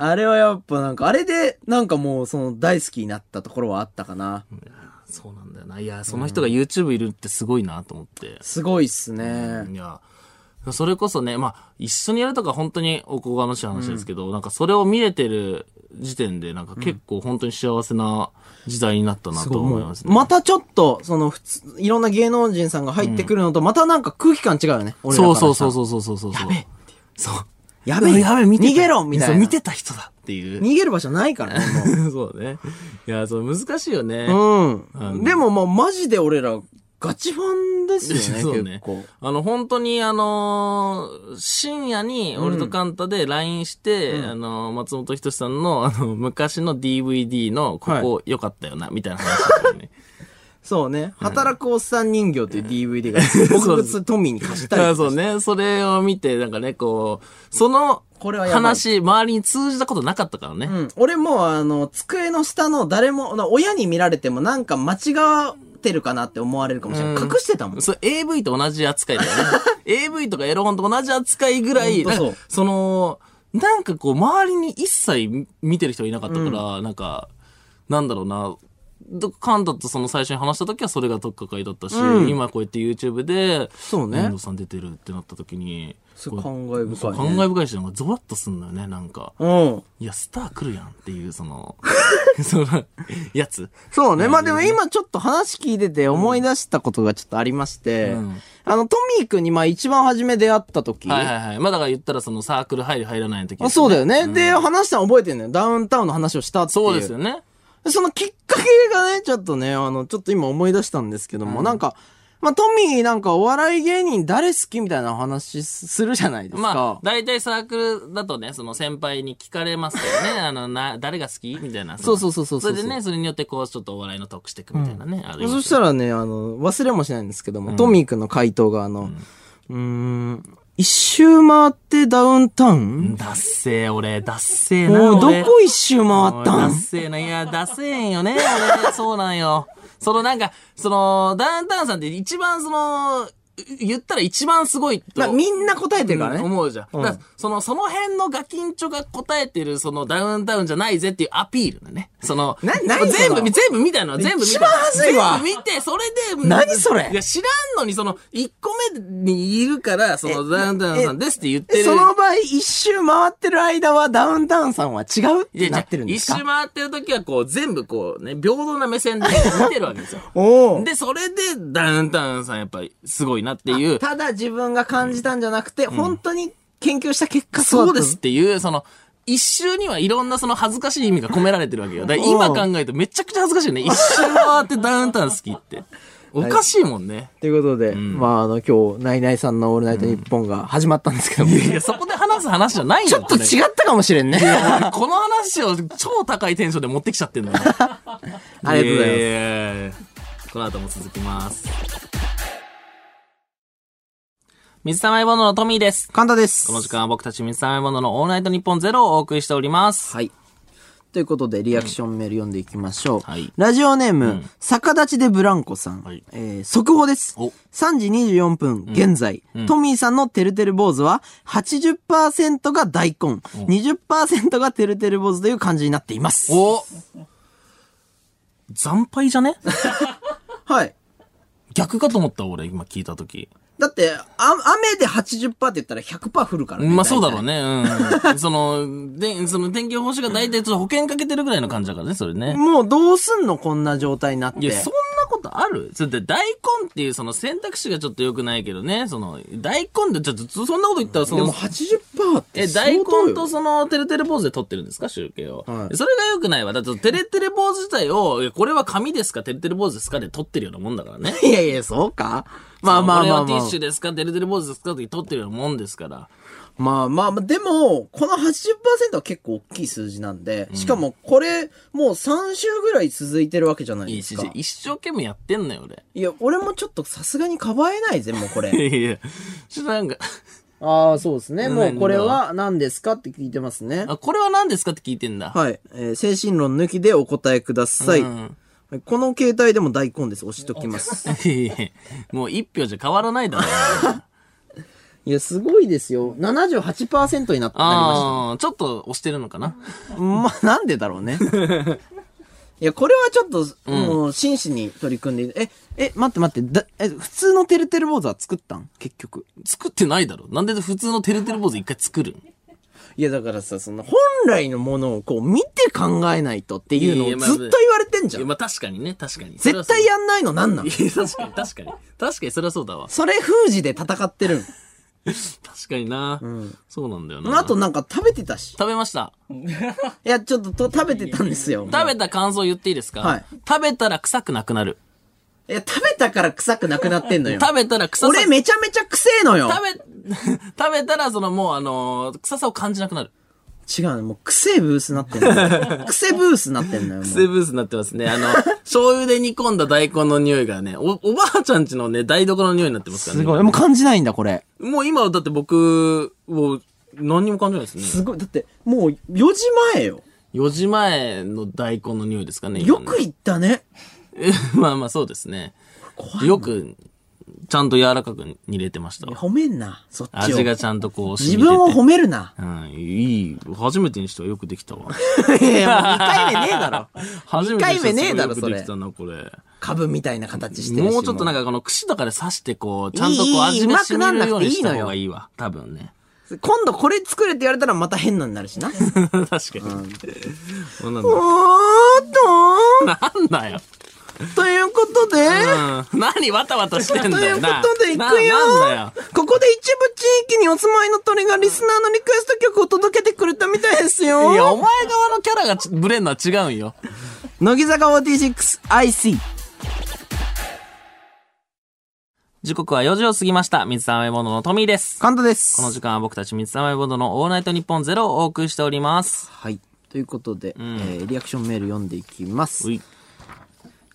あれはやっぱなんか、あれで、なんかもう、その、大好きになったところはあったかな。そうなんだよな。いや、その人が YouTube いるってすごいなと思って。すごいっすね。いや、それこそね、まあ、一緒にやるとか本当におこがましい話ですけど、なんかそれを見れてる時点で、なんか結構本当に幸せな時代になったなと思いますね。またちょっと、その、普通、いろんな芸能人さんが入ってくるのと、またなんか空気感違うよね。そうそうそうそうそうそうそう。そう。やべえやべえ、見てた逃げろみたいなそう見てた人だっていう。逃げる場所ないからね、もう。そうね。いや、そう、難しいよね。うん。でもまあ、マジで俺ら、ガチファンですよね、そうね結構。。あの、本当にあのー深夜に俺とカンタで LINE して、あのー松本人志さんの、あの、昔の DVD の、ここ良かったよな、みたいな話だよね。そうね。働くおっさん人形っていう DVD が、僕がトミーに貸したり そうね。それを見て、なんかね、こう、そのこれは話、周りに通じたことなかったからね。うん。俺もあの、机の下の誰も、な親に見られてもなんか間違ってるかなって思われるかもしれない。うん隠してたもん。それ AV と同じ扱いだよね。AV とかエロ本と同じ扱いぐらい、そその、なんかこう、周りに一切見てる人がいなかったから、なんか、なんだろうな、どカンタとその最初に話した時はそれがとっかかりだったし、うん今こうやって YouTube で、そうね遠藤さん出てるってなった時に、すごい感慨深い、ね。感慨深いし、なんかゾワッとすんのよね、なんか。うん。いや、スター来るやんっていう、その、その、やつ。そうね。まあでも今ちょっと話聞いてて思い出したことがちょっとありまして、うんあの、トミーくんにまあ一番初め出会った時、はいはいはい。まあだから言ったらそのサークル入る入らないの時、あそうだよね。で、話したの覚えてんのよ。ダウンタウンの話をしたっていう。そうですよね。そのきっかけがね、ちょっとね、あの、ちょっと今思い出したんですけども、なんか、まあ、トミーなんかお笑い芸人誰好きみたいな話するじゃないですか。まあ、大体サークルだとね、その先輩に聞かれますからね。あの、な、誰が好きみたいな。そうそうそうそうそうそれでね、それによってこう、ちょっとお笑いのトークしていくみたいなね。ありますよそしたらね、あの、忘れもしないんですけども、トミーくんの回答が、あの、うーん、一周回ってダウンタウン？ダッセー、俺、ダッセーな。もうど俺こ一周回ったダッんセーな。いや、ダッセーんよね。俺、そうなんよ。そのなんか、その、ダウンタウンさんって一番その、言ったら一番すごいと。まあみんな答えてるからね。うん思うじゃん。うんその、その辺のガキンチョが答えてる、そのダウンタウンじゃないぜっていうアピールだね。その、な何全部、全部見たのは全部見た。一番恥ずいわ全部見て、それで、何それいや、知らんのに、その、1個目にいるから、その、ダウンタウンさんですって言ってる。その場合、一周回ってる間はダウンタウンさんは違うってなってるんですか？一周回ってる時はこう全部こうね、平等な目線で見てるわけですよ。で、それでダウンタウンさんやっぱりすごいなっていう。ただ自分が感じたんじゃなくて、本当に研究した結果そうですっていう、その、一周にはいろんなその恥ずかしい意味が込められてるわけよ。だから今考えるとめちゃくちゃ恥ずかしいよね。一周回ってダウンタウン好きって。おかしいもんね。ということで、まあ、あの、今日、ナイナイさんのオールナイトニッポンが始まったんですけども、いや、そこで話す話じゃないよ。ちょっと違ったかもしれんね。俺この話を超高いテンションで持ってきちゃってんのよ。ありがとうございますこの後も続きます。水溜りボンドのトミーです。簡単です。この時間は僕たち水溜りボンドのオールナイトニッポンゼロをお送りしております。はい。ということで、リアクションメール読んでいきましょう。はいラジオネーム、逆立ちでブランコさん。はいえー速報です。お3時24分、現在、トミーさんのてるてる坊主は、80%が大根、20%がてるてる坊主という感じになっています。お惨敗じゃね？はい。逆かと思った俺今聞いた時。だって、あ雨で80%って言ったら100%降るからね。まあそうだろうね。ね。うん。その、で、その天気予報士が大体ちょっと保険かけてるぐらいの感じだからね、それね。もうどうすんのこんな状態になって。いや、そんある？それで大根っていうその選択肢がちょっと良くないけどね、その、大根でちょっと、そんなこと言ったらそでもの、80%ってえ、相大根とその、てるてる坊主で撮ってるんですか？集計を。はいそれが良くないわ。だって、てるてる坊主自体を、えこれは紙ですか？てるてる坊主ですか？で撮ってるようなもんだからね。いやいや、そうかまあまあまあまあ。これはティッシュですか？てるてる坊主ですか？って撮ってるようなもんですから。まあまあまあ、でも、この80%は結構大きい数字なんで、しかもこれ、もう3週ぐらい続いてるわけじゃないですか。、一生懸命やってんのよ、俺。いや、俺もちょっとさすがにかばえないぜ、もうこいれ。やいや、ちょっとなんか、ああ、そうですね。もうこれは何ですかって聞いてますね。あ、これは何ですかって聞いてんだ。はい。えー精神論抜きでお答えください。うんはいこの携帯でも大根です。押しときます。いやいやもう一票じゃ変わらないだろ。いや、すごいですよ。78%にななりまああ、ちょっと押してるのかな？まあ、なんでだろうね。いや、これはちょっと、もう、真摯に取り組んで、え、え、待って待って、だ、え、普通のてるてる坊主は作ったん？結局。作ってないだろ。なんで普通のてるてる坊主一回作るん？いや、だからさ、その、本来のものをこう、見て考えないとっていうのをずっと言われてんじゃん。いやまあ確かにね、確かに。絶対やんないのなんなん？いや、確かに、確かに。確かに、それはそうだわ。それ封じで戦ってるん。確かにな。そうなんだよな。あとなんか食べてたし。食べました。いや、ちょっとと食べてたんですよ。食べた感想言っていいですか？はい食べたら臭くなくなる。いや、食べたから臭くなくなってんのよ。食べたら臭さ。俺めちゃめちゃ臭えのよ。食べ、食べたら、そのもうあのー臭さを感じなくなる。違うね。もう癖ブースなってんのよ。癖ブースなってんのよ。もうセブースになってますね。あの、醤油で煮込んだ大根の匂いがね、お、おばあちゃんちのね、台所の匂いになってますからね。すごい。もう感じないんだ、これ。もう今、だって僕、もう、何にも感じないですね。すごい。だって、もう4時前よ。4時前の大根の匂いですかね。ねく言ったね。え まあまあそうですね。よく、ちゃんと柔らかく煮れてましたわ。褒めんな、そっちを。味がちゃんとこう、自分を褒めるな。うん、いい。初めてにしてはよくできたわ。いやいや、もう2回目ねえだろ。初め2てにしては回目ねえだろ、よくできたな、これ。株みたいな形してるし。もうちょっとなんか、かこの串とかで刺してこう、ちゃんとこういいいい味が染みるようにしたうまくなんなくていいのよ方がいいわ。多分ね。今度これ作れって言われたらまた変なになるしな。確かに。そうなんだ。おーなんだよ。と、ということで、うん。何わたわたしてんだよな。ということで行くよ。ここで一部地域にお住まいの鳥がリスナーのリクエスト曲を届けてくれたみたいですよ。いや、お前側のキャラがちブレんのは違うんよ。乃木坂46、IC。時刻は4時を過ぎました。水溜りボンドのトミーです。カンタです。この時間は僕たち水溜りボンドのオールナイトニッポンゼロをお送りしております。はい。ということで、えーリアクションメール読んでいきますう。い。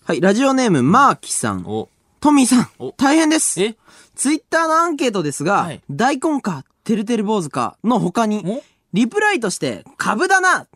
はい、ラジオネーム、マーキさん。お、トミーさんお、大変です。え？ツイッターのアンケートですが、はい大根か、てるてる坊主かの他にお、リプライとして、株だな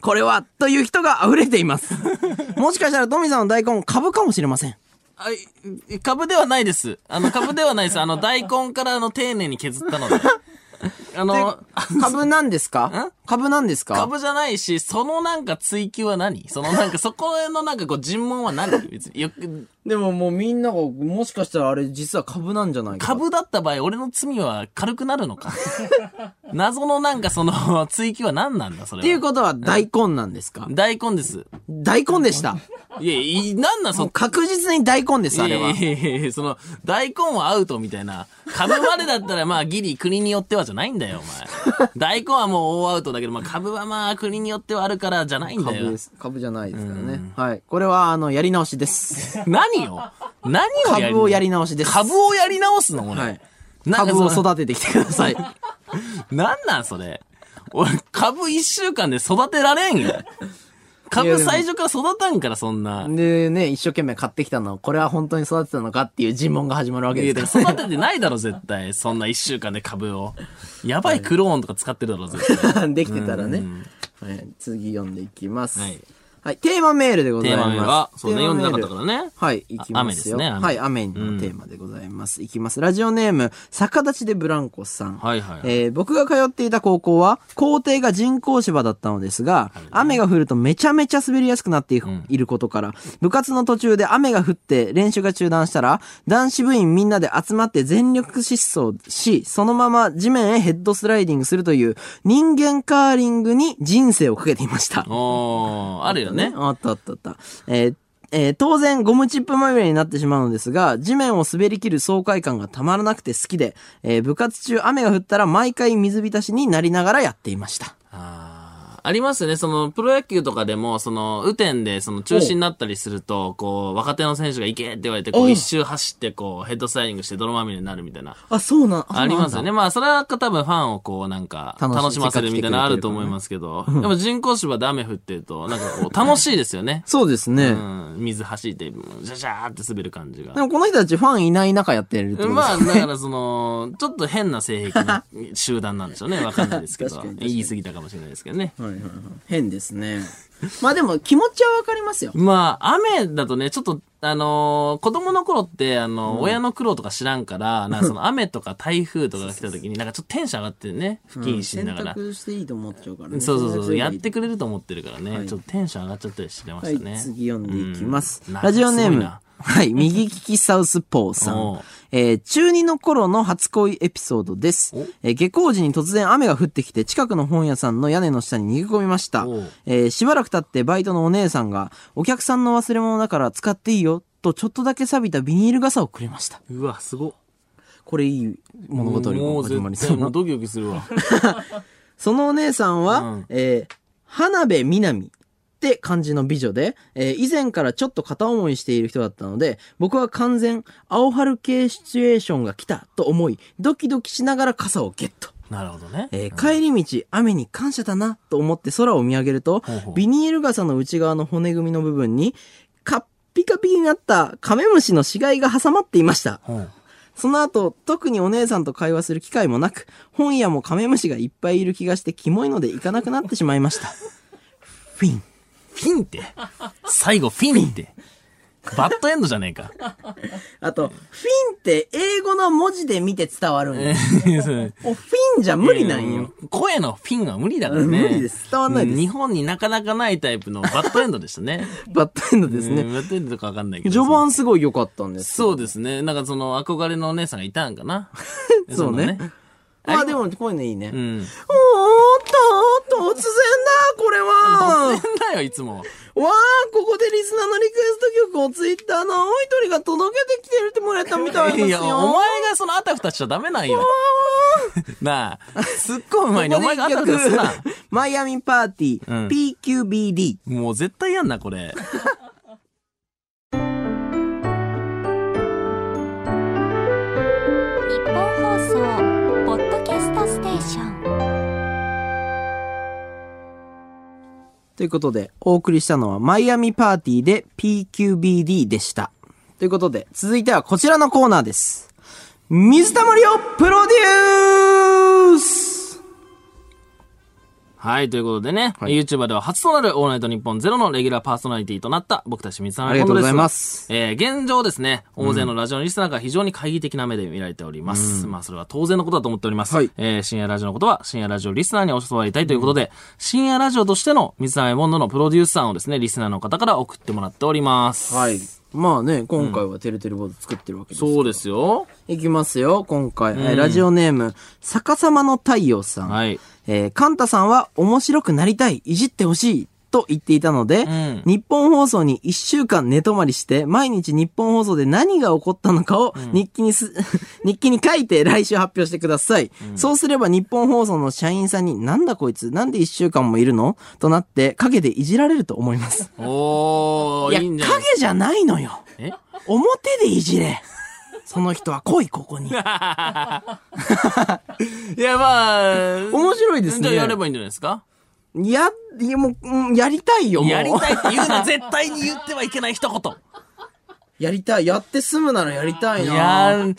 これは、という人が溢れています。もしかしたらトミーさんの大根、株かもしれません。あ、い株ではないです。あの、株ではないです。あの、大根からあの、丁寧に削ったので。あの、株なんですか？株なんですか？株じゃないし、そのなんか追求は何？そのなんか、そこのなんかこう、尋問は何？別に。よく、でももうみんなが、もしかしたらあれ実は株なんじゃないか？株だった場合、俺の罪は軽くなるのか？謎のなんかその、追求は何なんだ、それは？っていうことは大根なんですか？大根です。大根でした。いや、いなんなん、そもう確実に大根です、あれは。いやいやいやその、大根はアウトみたいな。株までだったら、まあ、ギリ、国によってはじゃないんだよ、お前。大根はもう大アウトだけど、まあ株はまあ国によってはあるからじゃないんだよ株で。す。株じゃないですからね。はい。これは、あの、やり直しです。何を何をやり株をやり直しです。株をやり直すの？これ。はい。株を育ててきてください。なんなんそれ？俺、株一週間で育てられんよ。株最初から育たんから、そんな。でね、一生懸命買ってきたの、これは本当に育てたのかっていう尋問が始まるわけですからだから育ててないだろ、絶対。そんな一週間で株を。やばいクローンとか使ってるだろ、絶対。できてたらね。はい、次読んでいきます。はい。はい、テーマメールでございます。テーマメールは、そうね、読んでなかったからね。はい、いきます雨ですね雨はい、雨のテーマでございます。いきます。ラジオネーム、逆立ちでブランコさん。はいはいはいえー僕が通っていた高校は、校庭が人工芝だったのですが、雨が降るとめちゃめちゃ滑りやすくなってい,、いることから、部活の途中で雨が降って練習が中断したら、男子部員みんなで集まって全力疾走し、そのまま地面へヘッドスライディングするという、人間カーリングに人生をかけていました。おー、あるよね。あったあったあった。えーえー当然ゴムチップまみれになってしまうのですが、地面を滑り切る爽快感がたまらなくて好きで、えー部活中雨が降ったら毎回水浸しになりながらやっていました。あーありますよね。その、プロ野球とかでも、その、雨天で、その、中止になったりすると、こう、若手の選手が行けって言われて、こおう、一周走って、こう、ヘッドスライディングして泥まみれになるみたいな。あ、そうなん、ありますよね。ね。まあ、それは多分ファンをこう、なんか、楽しませるみたいなのあると思いますけど、でも人工芝で雨降ってると、なんかこう、楽しいですよね。そうですね。うん、水走って、ジャジャーって滑る感じがで。もこの人たちファンいない中やってるってことですまあ、だからその、ちょっと変な性癖の集団なんでしょうね。わかんないですけど。言い過ぎたかもしれないですけどね。はいはいはい。変ですね。まあでも気持ちはわかりますよ。まあ、雨だとね、ちょっと、あのー子供の頃って、あのー親の苦労とか知らんから、なんかその雨とか台風とかが来た時に、なんかちょっとテンション上がってね、不謹慎ながら。選択していいと思っちゃうからね。そうそうそう、やってくくれると思ってるからね、はいちょっとテンション上がっちゃったりしてまはい、したね。次読んでいきます。うんラジオネーム。はい、右利きサウスポーさ。んえー中2の頃の初恋エピソードですお。えー下校時に突然雨が降ってきて近くの本屋さんの屋根の下に逃げ込みました。えーしばらく経ってバイトのお姉さんが、お客さんの忘れ物だから使っていいよ、とちょっとだけ錆びたビニール傘をくれました。うわ、すごっ。これいい物語が始まりそうな。うドキドキするわ。そのお姉さんは、うんえー花辺みなみって感じの美女で、えー以前からちょっと片思いしている人だったので、僕は完全、青春系シチュエーションが来たと思い、ドキドキしながら傘をゲット。なるほどね。えー帰り道、雨に感謝だなと思って空を見上げるとほうほう、ビニール傘の内側の骨組みの部分に、カッピカピになったカメムシの死骸が挟まっていました。その後、特にお姉さんと会話する機会もなく、本屋もカメムシがいっぱいいる気がしてキモいので行かなくなってしまいました。フィン。フィンって。最後、フィンって。バッドエンドじゃねえか。あと、フィンって英語の文字で見て伝わるんよ。そうおフィンじゃ無理なんよ。うん声のフィンは無理だからね。無理です伝わんないですうん日本になかなかないタイプのバッドエンドでしたね。バッドエンドですね。うんバッドエンドとかわかんないけど。序盤すごい良かったんです。そうですね。なんかその憧れのお姉さんがいたんかな。そうねあでも、こういうのいいね。うん。おーっと、突然だ、これは。突然だよ、いつも。わあ、ここでリスナーのリクエスト曲をツイッターの青い鳥が届けてきてるってもらえたみたいですよ。いや、お前がそのあたふたしちゃダメなんよ。なあ、突っ込む前にお前があたふたすな。マイアミパーティー、うん PQBD。もう絶対やんな、これ。ということで、お送りしたのはマイアミパーティーで PQBD でした。ということで、続いてはこちらのコーナーです。水溜りをプロデュースはい、ということでね、はい YouTuber では初となるオールナイトニッポンゼロのレギュラーパーソナリティとなった僕たち水溜りボンドです。ありがとうございますえー、現状ですね、大勢のラジオのリスナーが非常に懐疑的な目で見られております。まあ、それは当然のことだと思っております。はいえー、深夜ラジオのことは深夜ラジオリスナーに教わりたいということで、深夜ラジオとしての水溜りボンドのプロデュース案をですね、リスナーの方から送ってもらっております。はい。まあね、今回はてるてるボード作ってるわけです。そうですよ。いきますよ、今回。えーラジオネーム、逆さまの太陽さん。はい。えーカンタさんは面白くなりたい、いじってほしい、と言っていたので、ん日本放送に1週間寝泊まりして、毎日日本放送で何が起こったのかを日記にす、日記に書いて来週発表してください。そうすれば日本放送の社員さんに、なんだこいつ、なんで1週間もいるの？となって、影でいじられると思います。おー、いや、いいんじゃない影じゃないのよ。え？表でいじれ。その人は来い、ここに。いや、まあ、面白いですね。じゃあやればいいんじゃないですか？や、いやもう、うんやりたいよ、もう。やりたいって言うの絶対に言ってはいけない一言。やりたい。やって済むならやりたいいな。やー、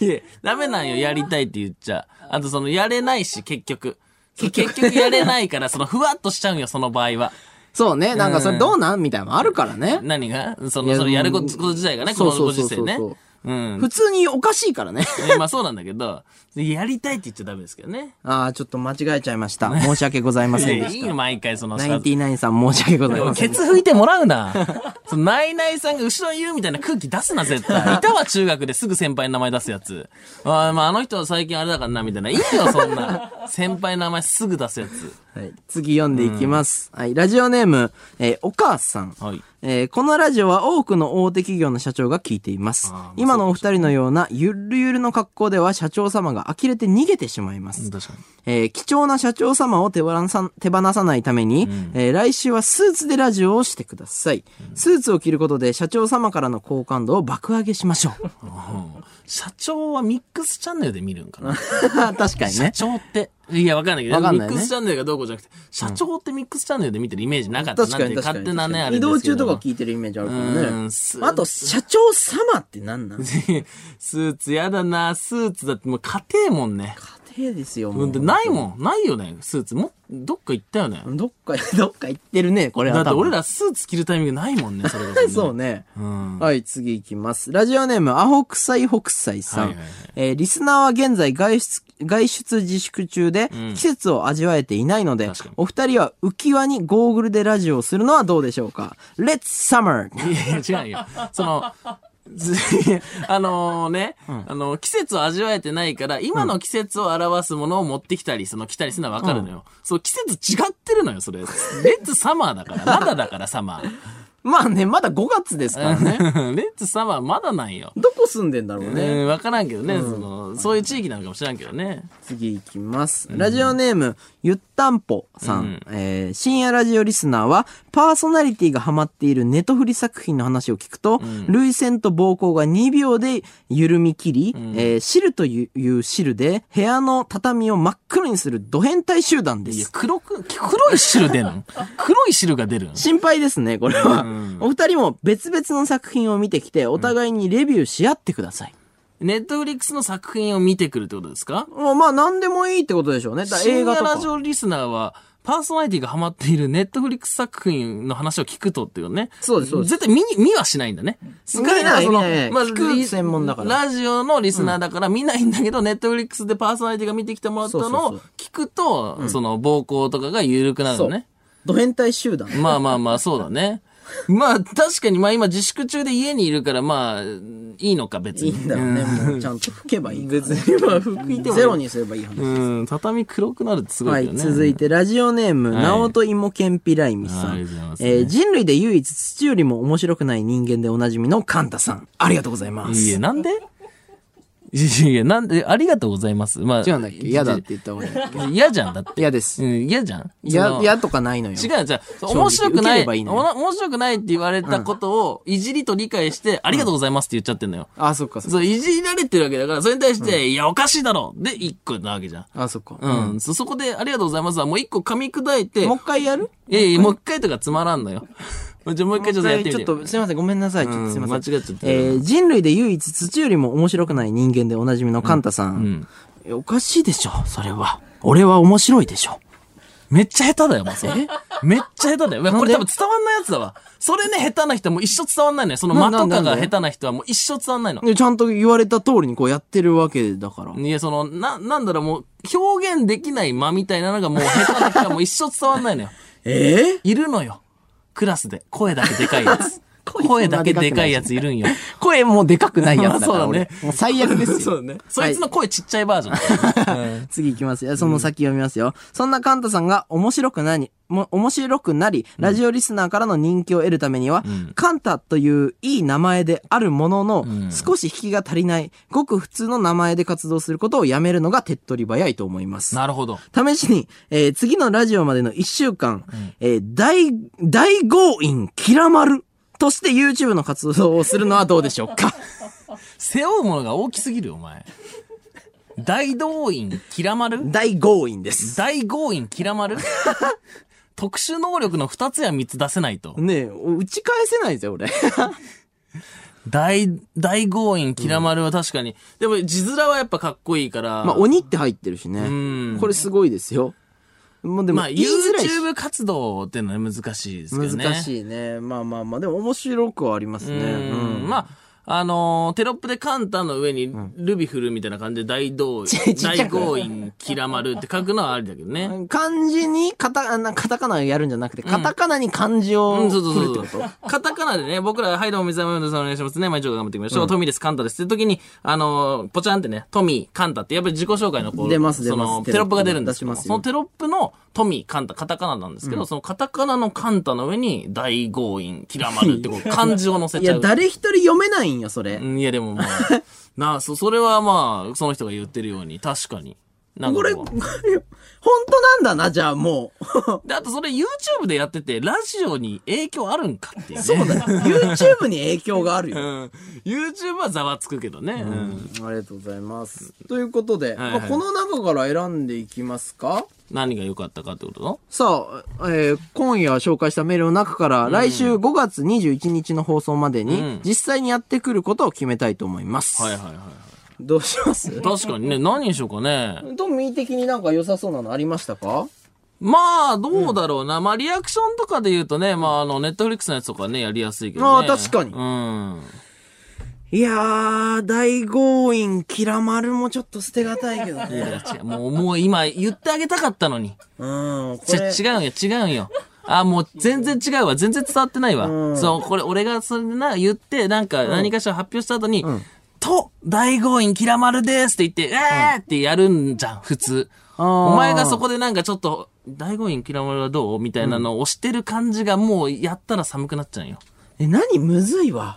いや、ダメなんよ、やりたいって言っちゃ。あとその、やれないし、結局。結局やれないから、その、ふわっとしちゃうんよ、その場合は。そうね。なんかそれどうなん？みたいなのあるからね。何が？その、それやること自体がね、このそうそうそうそうご時世ね。うん。普通におかしいからね。え まあそうなんだけど、やりたいって言っちゃダメですけどね。ああ、ちょっと間違えちゃいました。申し訳ございませんでした。い やいいよ、毎回その、ナインティナインさん申し訳ございません。ケツ拭いてもらうな。そのナイナイさんが後ろにいるみたいな空気出すな、絶対。いたわ、中学ですぐ先輩の名前出すやつ。あーまあ、あの人は最近あれだからな、みたいな。いいよ、そんな。先輩の名前すぐ出すやつ。はい、次読んでいきます。はい、ラジオネーム、えーお母さん。はい。えーこのラジオは多くの大手企業の社長が聞いています。今のお二人のようなゆるゆるの格好では社長様が呆れて逃げてしまいます。確かに。えー貴重な社長様を手放さ手放さないために、えー来週はスーツでラジオをしてください。スーツを着ることで社長様からの好感度を爆上げしましょう。社長はミックスチャンネルで見るんかな社 確かにね。長って。いや、わかんないけど、ねミックスチャンネルがどうこうじゃなくて、社長ってミックスチャンネルで見てるイメージなかったなって勝手なね、あれ移ですけど動中とか聞いてるイメージあるからね。あと、社長様って何なん家 スーツやだな、スーツだってもう家庭もんね。庭ですよ、もう。ないもん。ないよね、スーツ。も、どっか行ったよね。どっか、どっか行ってるね、これは。だって俺らスーツ着るタイミングないもんね、それこそ、ね。そうね。うん。はい、次行きます。ラジオネーム、アホ臭い北斎さん。はいはいはいえーリスナーは現在外出、外出自粛中で、ん季節を味わえていないので確かに、お二人は浮き輪にゴーグルでラジオをするのはどうでしょうか ?Let's Summer! い やいや、違うよ。その、ず あのね、あの、季節を味わえてないから、今の季節を表すものを持ってきたり、その着たりするのはわかるのよ。そう、季節違ってるのよ、それ。レッツサマーだから。まだだから、サマまあね、まだ5月ですからね。ー。レッツサマーまだなんよ。どこ住んでんだろうね。ねわからんけどね、その、そういう地域なのかもしれんけどね。次行きます。ラジオネーム、ゆったんぽさん。えー深夜ラジオリスナーは、パーソナリティがハマっているネトフリ作品の話を聞くと、涙腺と膀胱が2秒で緩み切り、えー汁という汁で部屋の畳を真っ黒にするド変態集団でいや、す。黒く、黒い汁出るの？黒い汁が出るの心配ですね、これは。んお二人も別々の作品を見てきて、お互いにレビューし合ってください。ネットフリックスの作品を見てくるってことですか？まあまあ、何でもいいってことでしょうね。だ映映画画とか。ラジオリスナーは、パーソナリティがハマっているネットフリックス作品の話を聞くとっていうね。そうですそうです絶対見に、見はしないんだね。見ないそのまあ聞くリ専門だからラジオのリスナーだから見ないんだけど、ネットフリックスでパーソナリティが見てきてもらったのを聞くと、その、膀胱とかが緩くなるのね。ド変態集団。まあまあまあ、そうだね。まあ、確かに、まあ今自粛中で家にいるから、まあ、いいのか、別に。いいんだろうね。もうちゃんと拭けばいい。別に、まあ、拭いてもゼロにすればいい話。うん、畳黒くなるってすごはいい、けどね。続いて、ラジオネーム、はいナオトイモケンピライミさはいあんりがとうございますねえー人類で唯一土よりも面白くない人間でおなじみのカンタさん。ありがとうございます。いや、なんで？いやいや、なんで、ありがとうございます。まあ。違うんだっけ？嫌だって言った方がいいんだっけ嫌じゃん、だって。嫌です。うん、嫌じゃん？嫌、嫌とかないのよ。違う、じゃあ、直面白くないいい面白くないって言われたことを、いじりと理解して、ありがとうございますって言っちゃってんのよ。あ、そっかそっか。そう、いじられてるわけだから、それに対して、いや、おかしいだろで、一個なわけじゃん。あ、そっか。うん。そ、そこで、ありがとうございますは、もう一個噛み砕いて、もう一回やる？いやいや、もう一回とかつまらんのよ。じゃあもう一回ちょっとやってみて。ちょっと、すいません、ごめんなさい。ちょっとすいません。うん間違っちゃったえー人類で唯一土よりも面白くない人間でおなじみのカンタさん。えおかしいでしょ、それは。俺は面白いでしょ。めっちゃ下手だよ、もうそれ。めっちゃ下手だよ。これ多分伝わんないやつだわ。それね、下手な人はもう一生伝わんないのよ。その間とかが下手な人はもう一生伝わんないの。でちゃんと言われた通りにこうやってるわけだから。いや、その、な、なんだろう、もう、表現できない間みたいなのがもう下手な人はもう一生伝わんないのよ。え？いるのよ。クラスで。声だけでかいやつ。声だけでかいやついるんよ。声もうでかくないやつだから、まあそうだね俺。もう最悪ですよ。そうね。そいつの声ちっちゃいバージョン。次行きますよ。その先読みますよ。そんなカンタさんが面白くなり、も面白くなり、ラジオリスナーからの人気を得るためには、カンタといういい名前であるものの、少し引きが足りない、ごく普通の名前で活動することをやめるのが手っ取り早いと思います。なるほど。試しに、えー次のラジオまでの1週間、えー大、大強引キラマルとして YouTube の活動をするのはどうでしょうか？背負うものが大きすぎるよ、お前。大動員、キラマル大強引です。大強引、キラマル特殊能力の2つや3つ出せないと。ねえ、打ち返せないですよ、俺。大、大強引、キラマルは確かに。でも、字面はやっぱかっこいいから。まあ、鬼って入ってるしね。んこれすごいですよ。もうでも、まあ、YouTube 活動っていうのは難しいですけどね。難い。しいね。まあまあまあ、でも面白くはありますね。うん。まあ、あのーテロップでカンタの上にルビ振るみたいな感じで大動員、ちっちゃ大く強引、キラマルって書くのはありだけどね。漢字にカタ、カタカナをやるんじゃなくて、カタカナに漢字をうん、そうそうそう。カタカナでね、僕ら、はいどうも、水溜りボンドさんお願いしますね。毎日頑張っていきましょう。トミーです、カンタです。って時に、あのーポチャンってね、トミー、カンタって、やっぱり自己紹介のこう、出ます出そますの、テロップが出るんですけど出しますよそのテロップのトミー、カンタ、カタカナなんですけど、そのカタカナのカンタの上に、大強引、キラマルってこう、漢字を載せいや、ちゃう。誰一人読めないんよ、それ。うんいや、でもまあ、なあ、そ、それはまあ、その人が言ってるように、確かに。なんかこれ、本当なんだな、じゃあもう。で、あとそれ YouTube でやってて、ラジオに影響あるんかっていうね。そうだよ。YouTube に影響があるよ。うん。YouTube はざわつくけどね。うん。ありがとうございます。ということで、はいはいまあ、この中から選んでいきますか？何が良かったかってこと？さあ、えー今夜紹介したメールの中から、来週5月21日の放送までに、うん実際にやってくることを決めたいと思います。はいはいはいはい。どうします？確かにね、何にしようかね。トミー的になんか良さそうなのありましたか？まあ、どうだろうな。まあ、リアクションとかで言うとね、まあ、あの、ネットフリックスのやつとかね、やりやすいけどね。ああ確かにうん。いやー、大強引、キラマルもちょっと捨てがたいけどいや、ね。違う。もう、もう今言ってあげたかったのに。うん、こちれ。違うんよ、違うんよ。あ、もう全然違うわ。全然伝わってないわ。うんそう、これ俺がそれでな、言って、なんか何かしら発表した後に、と、大強引キラマルですって言って、えーってやるんじゃん、普通。あーお前がそこでなんかちょっと、大強引キラマルはどう？みたいなのを押してる感じがもうやったら寒くなっちゃうよ。え、何？むずいわ。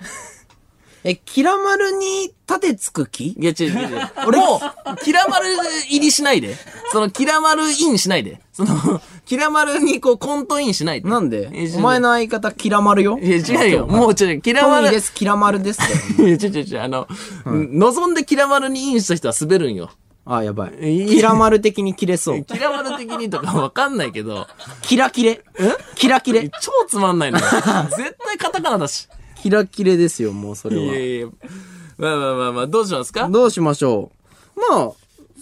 え、キラマルに盾つく気？いや、違う違う違う。俺 もう、キラマル入りしないで。その、キラマルインしないで。その、キラマルにこう、コントインしないで。なんで？えお前の相方、キラマルよ？いや、違うよ。もう違う。キラマル。トミーです、キラマルです。いや、違う違う違う。あの、望んでキラマルにインした人は滑るんよ。あ、やばい。キラマル的に切れそう。キラマル的にとかわかんないけど、キラキレ。キラキレ。超つまんないのよ。絶対カタカナだし。キラキレですよ、もうそれいやは。いやまあまあまあまあ、どうしますか？どうしましょう。まあ、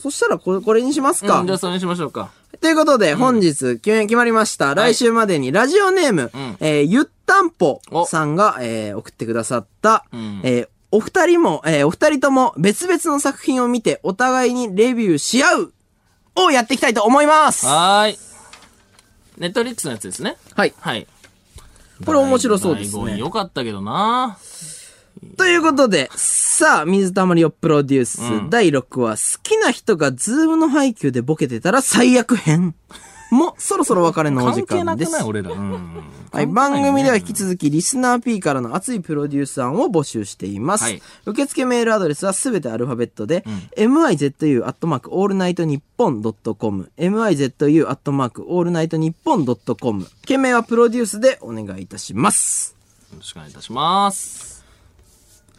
そしたらこれ、これにしますか。うん、じゃあそれにしましょうか。ということで、本日、決まりました。来週までに、ラジオネーム、んえーゆったんぽさんが、えー送ってくださった、んえーお二人も、えーお二人とも別々の作品を見て、お互いにレビューし合うをやっていきたいと思います。はーい。 Netflix のやつですね。はい。はい。これ面白そうですねよかったけどなということで、さあ、水溜りをプロデュース、第6話、好きな人が Zoom の背景でボケてたら最悪編。も、そろそろ別れのお時間です関係なくな。い俺ら。うん。はい、番組では引き続きリスナー P からの熱いプロデュース案を募集しています。はい受付メールアドレスはすべてアルファベットで、mizu アットマークオールナイトニッポンドットコム、mizu アットマークオールナイトニッポンドットコム。件名はプロデュースでお願いいたします。よろしくお願いいたします。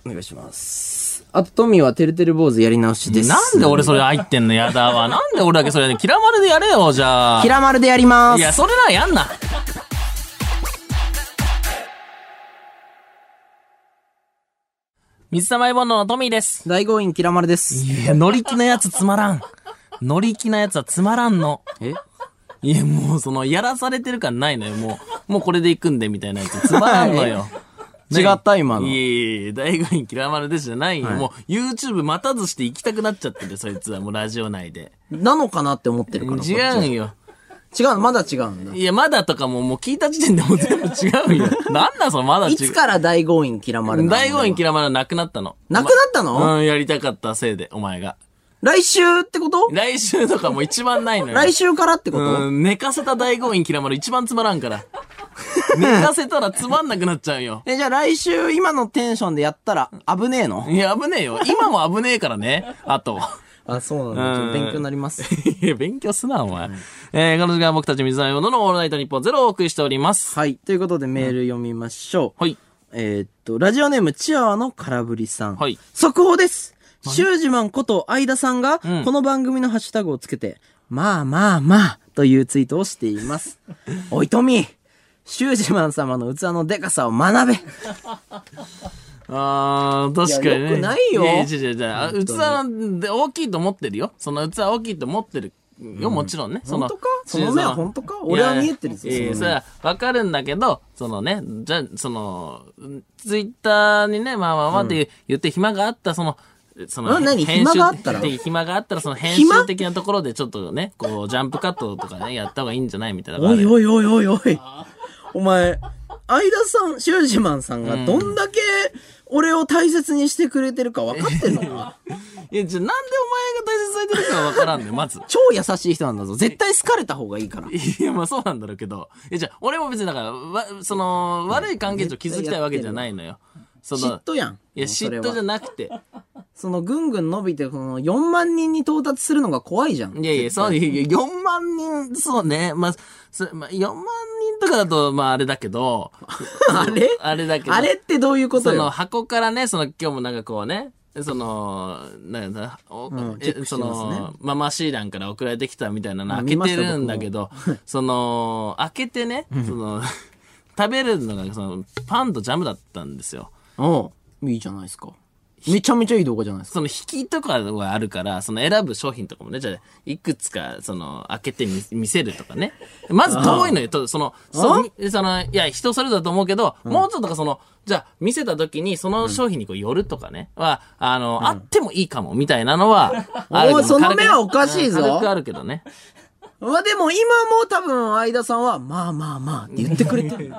お願いします。あと、トミーはてるてる坊主やり直しです。なんで俺それ入ってんの？やだわ。なんで俺だけそれで、キラマルでやれよ、じゃあ。キラマルでやります。いや、それならやんな。水溜りボンドのトミーです。大強引キラマルです。いや、乗り気なやつつまらん。乗り気なやつはつまらんの。え？いや、もうその、やらされてる感ないのよ。もう、もうこれで行くんで、みたいなやつつまらんのよ。違った今の？いやいやいや、大悟に嫌われですじゃないよ。もう、YouTube 待たずして行きたくなっちゃってて、そいつはもうラジオ内で。なのかなって思ってるから。違うんよ。違うの？まだ違うんだ。いや、まだとかももう聞いた時点でもう全部違うよ。なんだそのまだ違う。いつから大豪院キラマルなの？大悟院キラマルなくなったの？なくなったの、うん、やりたかったせいで、お前が。来週ってこと？来週とかも一番ないのよ。来週からってこと、うん、寝かせた大悟院キラマル一番つまらんから。寝かせたらつまんなくなっちゃうよ。え、じゃあ来週今のテンションでやったら危ねえの？いや、危ねえよ。今も危ねえからね。あと。あ、そうなんだ。ちょっと勉強になります。いや 勉強すな、お前。えー、この時間は僕たち水溜りボンドのオールナイトニッポンゼロをお送りしております。はい。ということでメール読みましょう。はい。えーっと、ラジオネームチアワの空振りさん。はい速報ですシュージマンこと相田さんが、うんこの番組のハッシュタグをつけて、まあまあまあ、というツイートをしています。おい、トミーシュージマン様の器のデカさを学べあー、確かにね。いやよくないよ。いやいや違う違う違う。器で大きいと思ってるよ。その器大きいと思ってる。よ、もちろんね。その本当か？その目は本当か？俺は見えてるぞいやいや、それはわかるんだけど、そのね、じゃあ、その、ツイッターにね、まあまあまあって言って暇があった、その、その、あ何？編集暇があったら？で暇があったら、その編暇？集的なところでちょっとね、こう、ジャンプカットとかね、やった方がいいんじゃない？みたいな。おいおいおいおいおい。お前、相田さん、シュージマンさんがどんだけ俺を大切にしてくれてるか分かってんのか？いや、じゃあなんでお前が大切にされてるかはわからんのよ、まず。超優しい人なんだぞ。絶対好かれた方がいいから。いや、まあそうなんだろうけど。いや、じゃあ、俺も別にだから、わ、その、悪い関係値を築きたいわけじゃないのよ。その、嫉妬やん。いや、嫉妬じゃななくて。そのぐんぐん伸びて、この4万人に到達するのが怖いじゃん。いやいや、そう、いや4万人、そうね。まあ、そまあ、4万人とかだと、まああれだけど、あれ？あれだけど。あれってどういうことそのよ。箱からね、その今日もなんかこうね、その、なんだ、おえんチェックしその、ママシーランから送られてきたみたいなの開けてるんだけど、その、開けてね、その、食べるのが、その、パンとジャムだったんですよ。おういいじゃないですか。めちゃめちゃいい動画じゃないですか。その引きとかはあるから、その選ぶ商品とかもね、じゃあ、いくつか、その、開けてみ見せるとかね。まず遠いのよ、とその、そみその、いや、人それぞれだと思うけど、もうちょっとかその、じゃあ、見せた時に、その商品にこう寄るとかね、は、あの、あってもいいかも、みたいなのは、あるその目はおかしいぞうん軽くあるけどね。まあでも今も多分相田さんは、まあまあまあって言ってくれてる。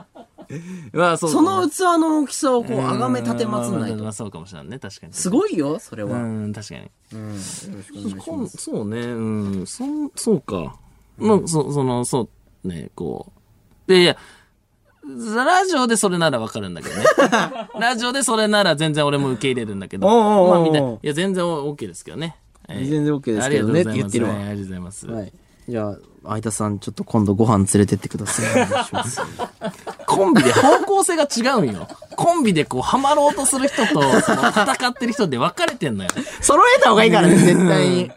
まあ、そうその器の大きさをこう、あがめ立てまつんないと。まあまあそうかもしれないね、確かに。すごいよ、それは。うん、確かに。うん。よろしくお願いしこんます。そうね、うん、そん、そうか。まあ、そ、その、そう、ね、こう。で、いや、ラジオでそれならわかるんだけどね。ラジオでそれなら全然俺も受け入れるんだけど。おうおうおうまあみんな、いや、全然 OK ですけどね。えー全然 OK ですけどねありがとうございますって言ってるわはいありがとうございます。はい。じゃあ、相田さん、ちょっと今度ご飯連れてってください。お願いします。コンビで方向性が違うんよ。コンビでこう、ハマろうとする人と、その戦ってる人で分かれてんのよ。揃えた方がいいからね、絶対に。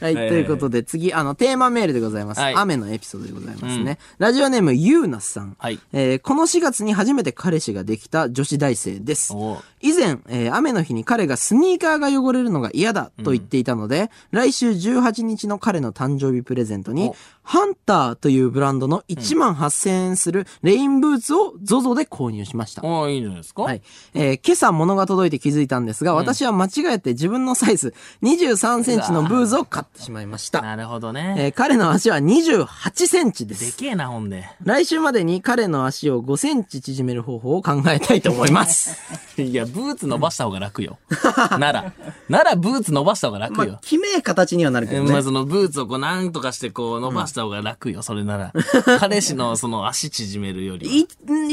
はい、はいということで、次、あの、テーマメールでございます。はい雨のエピソードでございますね。ラジオネーム、ゆうなさん。はいえーこの4月に初めて彼氏ができた女子大生です。以前、えー雨の日に彼がスニーカーが汚れるのが嫌だと言っていたので、来週18日の彼の誕生日プレゼントにお、ハンターというブランドの1万8000円するレインブーツを ZOZO で購入しました。おーいいんじゃないですかはい。えー今朝物が届いて気づいたんですが、私は間違えて自分のサイズ23センチのブーツを買ってしまいました。なるほどね。えー彼の足は28センチで。ですけえな、ほんで。来週までに彼の足を5センチ縮める方法を考えたいと思います。いや、ブーツ伸ばした方が楽よ。なら。なら、ブーツ伸ばした方が楽よまあ、。きめえ形にはなるけどね。まあ、そのブーツをこうなんとかしてこう伸ばした方が楽よ、それなら。彼氏のその足縮めるよりは。い、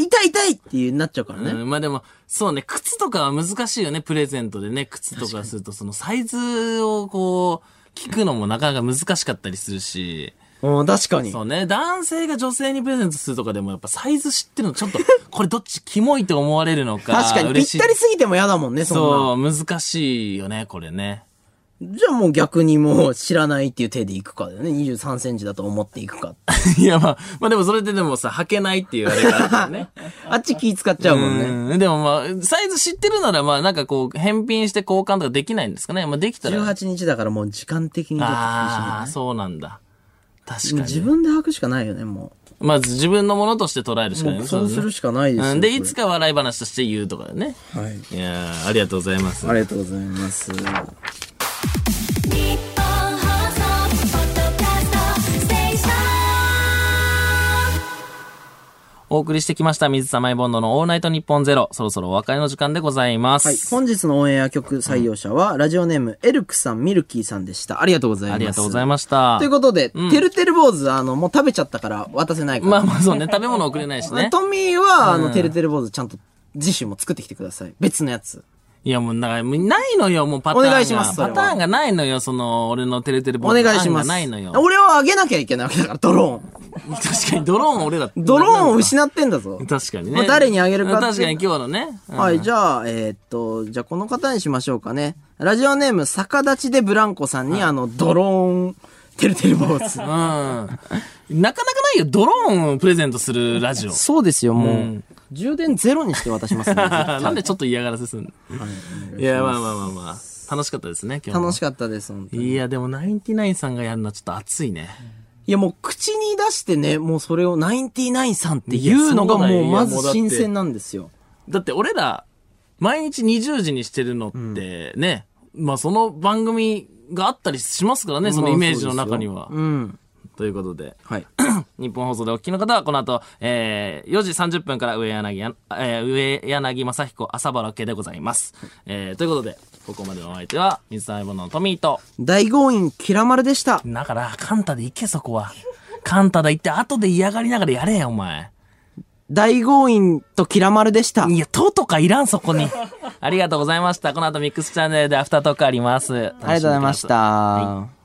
痛い痛いっていうなっちゃうからね。うん、まあでも、そうね、靴とかは難しいよね、プレゼントでね、靴とかすると、そのサイズをこう、聞くのもなかなか難しかったりするし、うん、確かに。そうね、男性が女性にプレゼントするとかでもやっぱサイズ知ってるのちょっと、これどっちキモいと思われるのか。確かに。ぴったりすぎても嫌だもんね、そ。そう、難しいよね、これね。じゃあもう逆にもう知らないっていう手でいくかだよね。23センチだと思っていくか。いや、まあ、まあでもそれででもさ、履けないっていうあれがあるからね。あっち気使っちゃうもんね。うん。でもまあ、サイズ知ってるならまあなんかこう、返品して交換とかできないんですかね。まあできたら。18日だからもう時間的にちょっと厳しいああ、ねそうなんだ。確かに。自分で履くしかないよね、もまず自分のものとして捉えるしう。かないそうするしかないですよ。うん。で、いつか笑い話として言うとかね。はい。いやー、ありがとうございます。ありがとうございます。お送りしてきました水溜りボンドのオールナイトニッポンゼロ。そろそろお別れの時間でございます。はい。本日のオンエア曲採用者は、ラジオネーム、エルクさん、ミルキーさんでした。ありがとうございます。ありがとうございました。ということで、てるてる坊主、あの、もう食べちゃったから渡せないから。まあまあそうね、食べ物送れないしね。トミーは、あの、てるてる坊主ちゃんと、次週も作ってきてください。別のやつ。いやもう、だから、もうないのよ、もうパターンが。お願いしますパターンがないのよ、その、俺のテレテレボお願いします。がないのよ。俺はあげなきゃいけないわけだから、ドローン。確かに、ドローン俺ら。ドローンを失ってんだぞ。確かにね。まあ誰にあげるかって確かに今日のね。うんはい、じゃあ、えーっと、じゃあこの方にしましょうかね。ラジオネーム、逆立ちでブランコさんに、あの、ドローン、てるてる坊主。うん。なかなかないよ、ドローンをプレゼントするラジオ。そうですよ、もう。うん充電ゼロにして渡しますね。なんでちょっと嫌がらせすんの？いや、まあまあまあまあ。楽しかったですね、今日も。楽しかったです、本当に。いや、でも、ナインティナインさんがやるのはちょっと熱いね。いや、もう口に出してね、もうそれをナインティナインさんっていうのがもうまず新鮮なんですよ。だって俺ら、毎日20時にしてるのってね、まあその番組があったりしますからね、そのイメージの中には。うん。ということで、はい。日本放送でお聞きの方はこの後、えー、4時30分から上柳や、えー、上柳正彦朝原家でございます。えー、ということで、ここまでのお相手は、水溜りボンドのトミーと、大豪院キラマルでした。だから、カンタで行け、そこは。カンタで行って、後で嫌がりながらやれよ、お前。大豪院とキラマルでした。いや、ととかいらん、そこに。ありがとうございました。この後ミックスチャンネルでアフタートークあります。ありありがとうございました。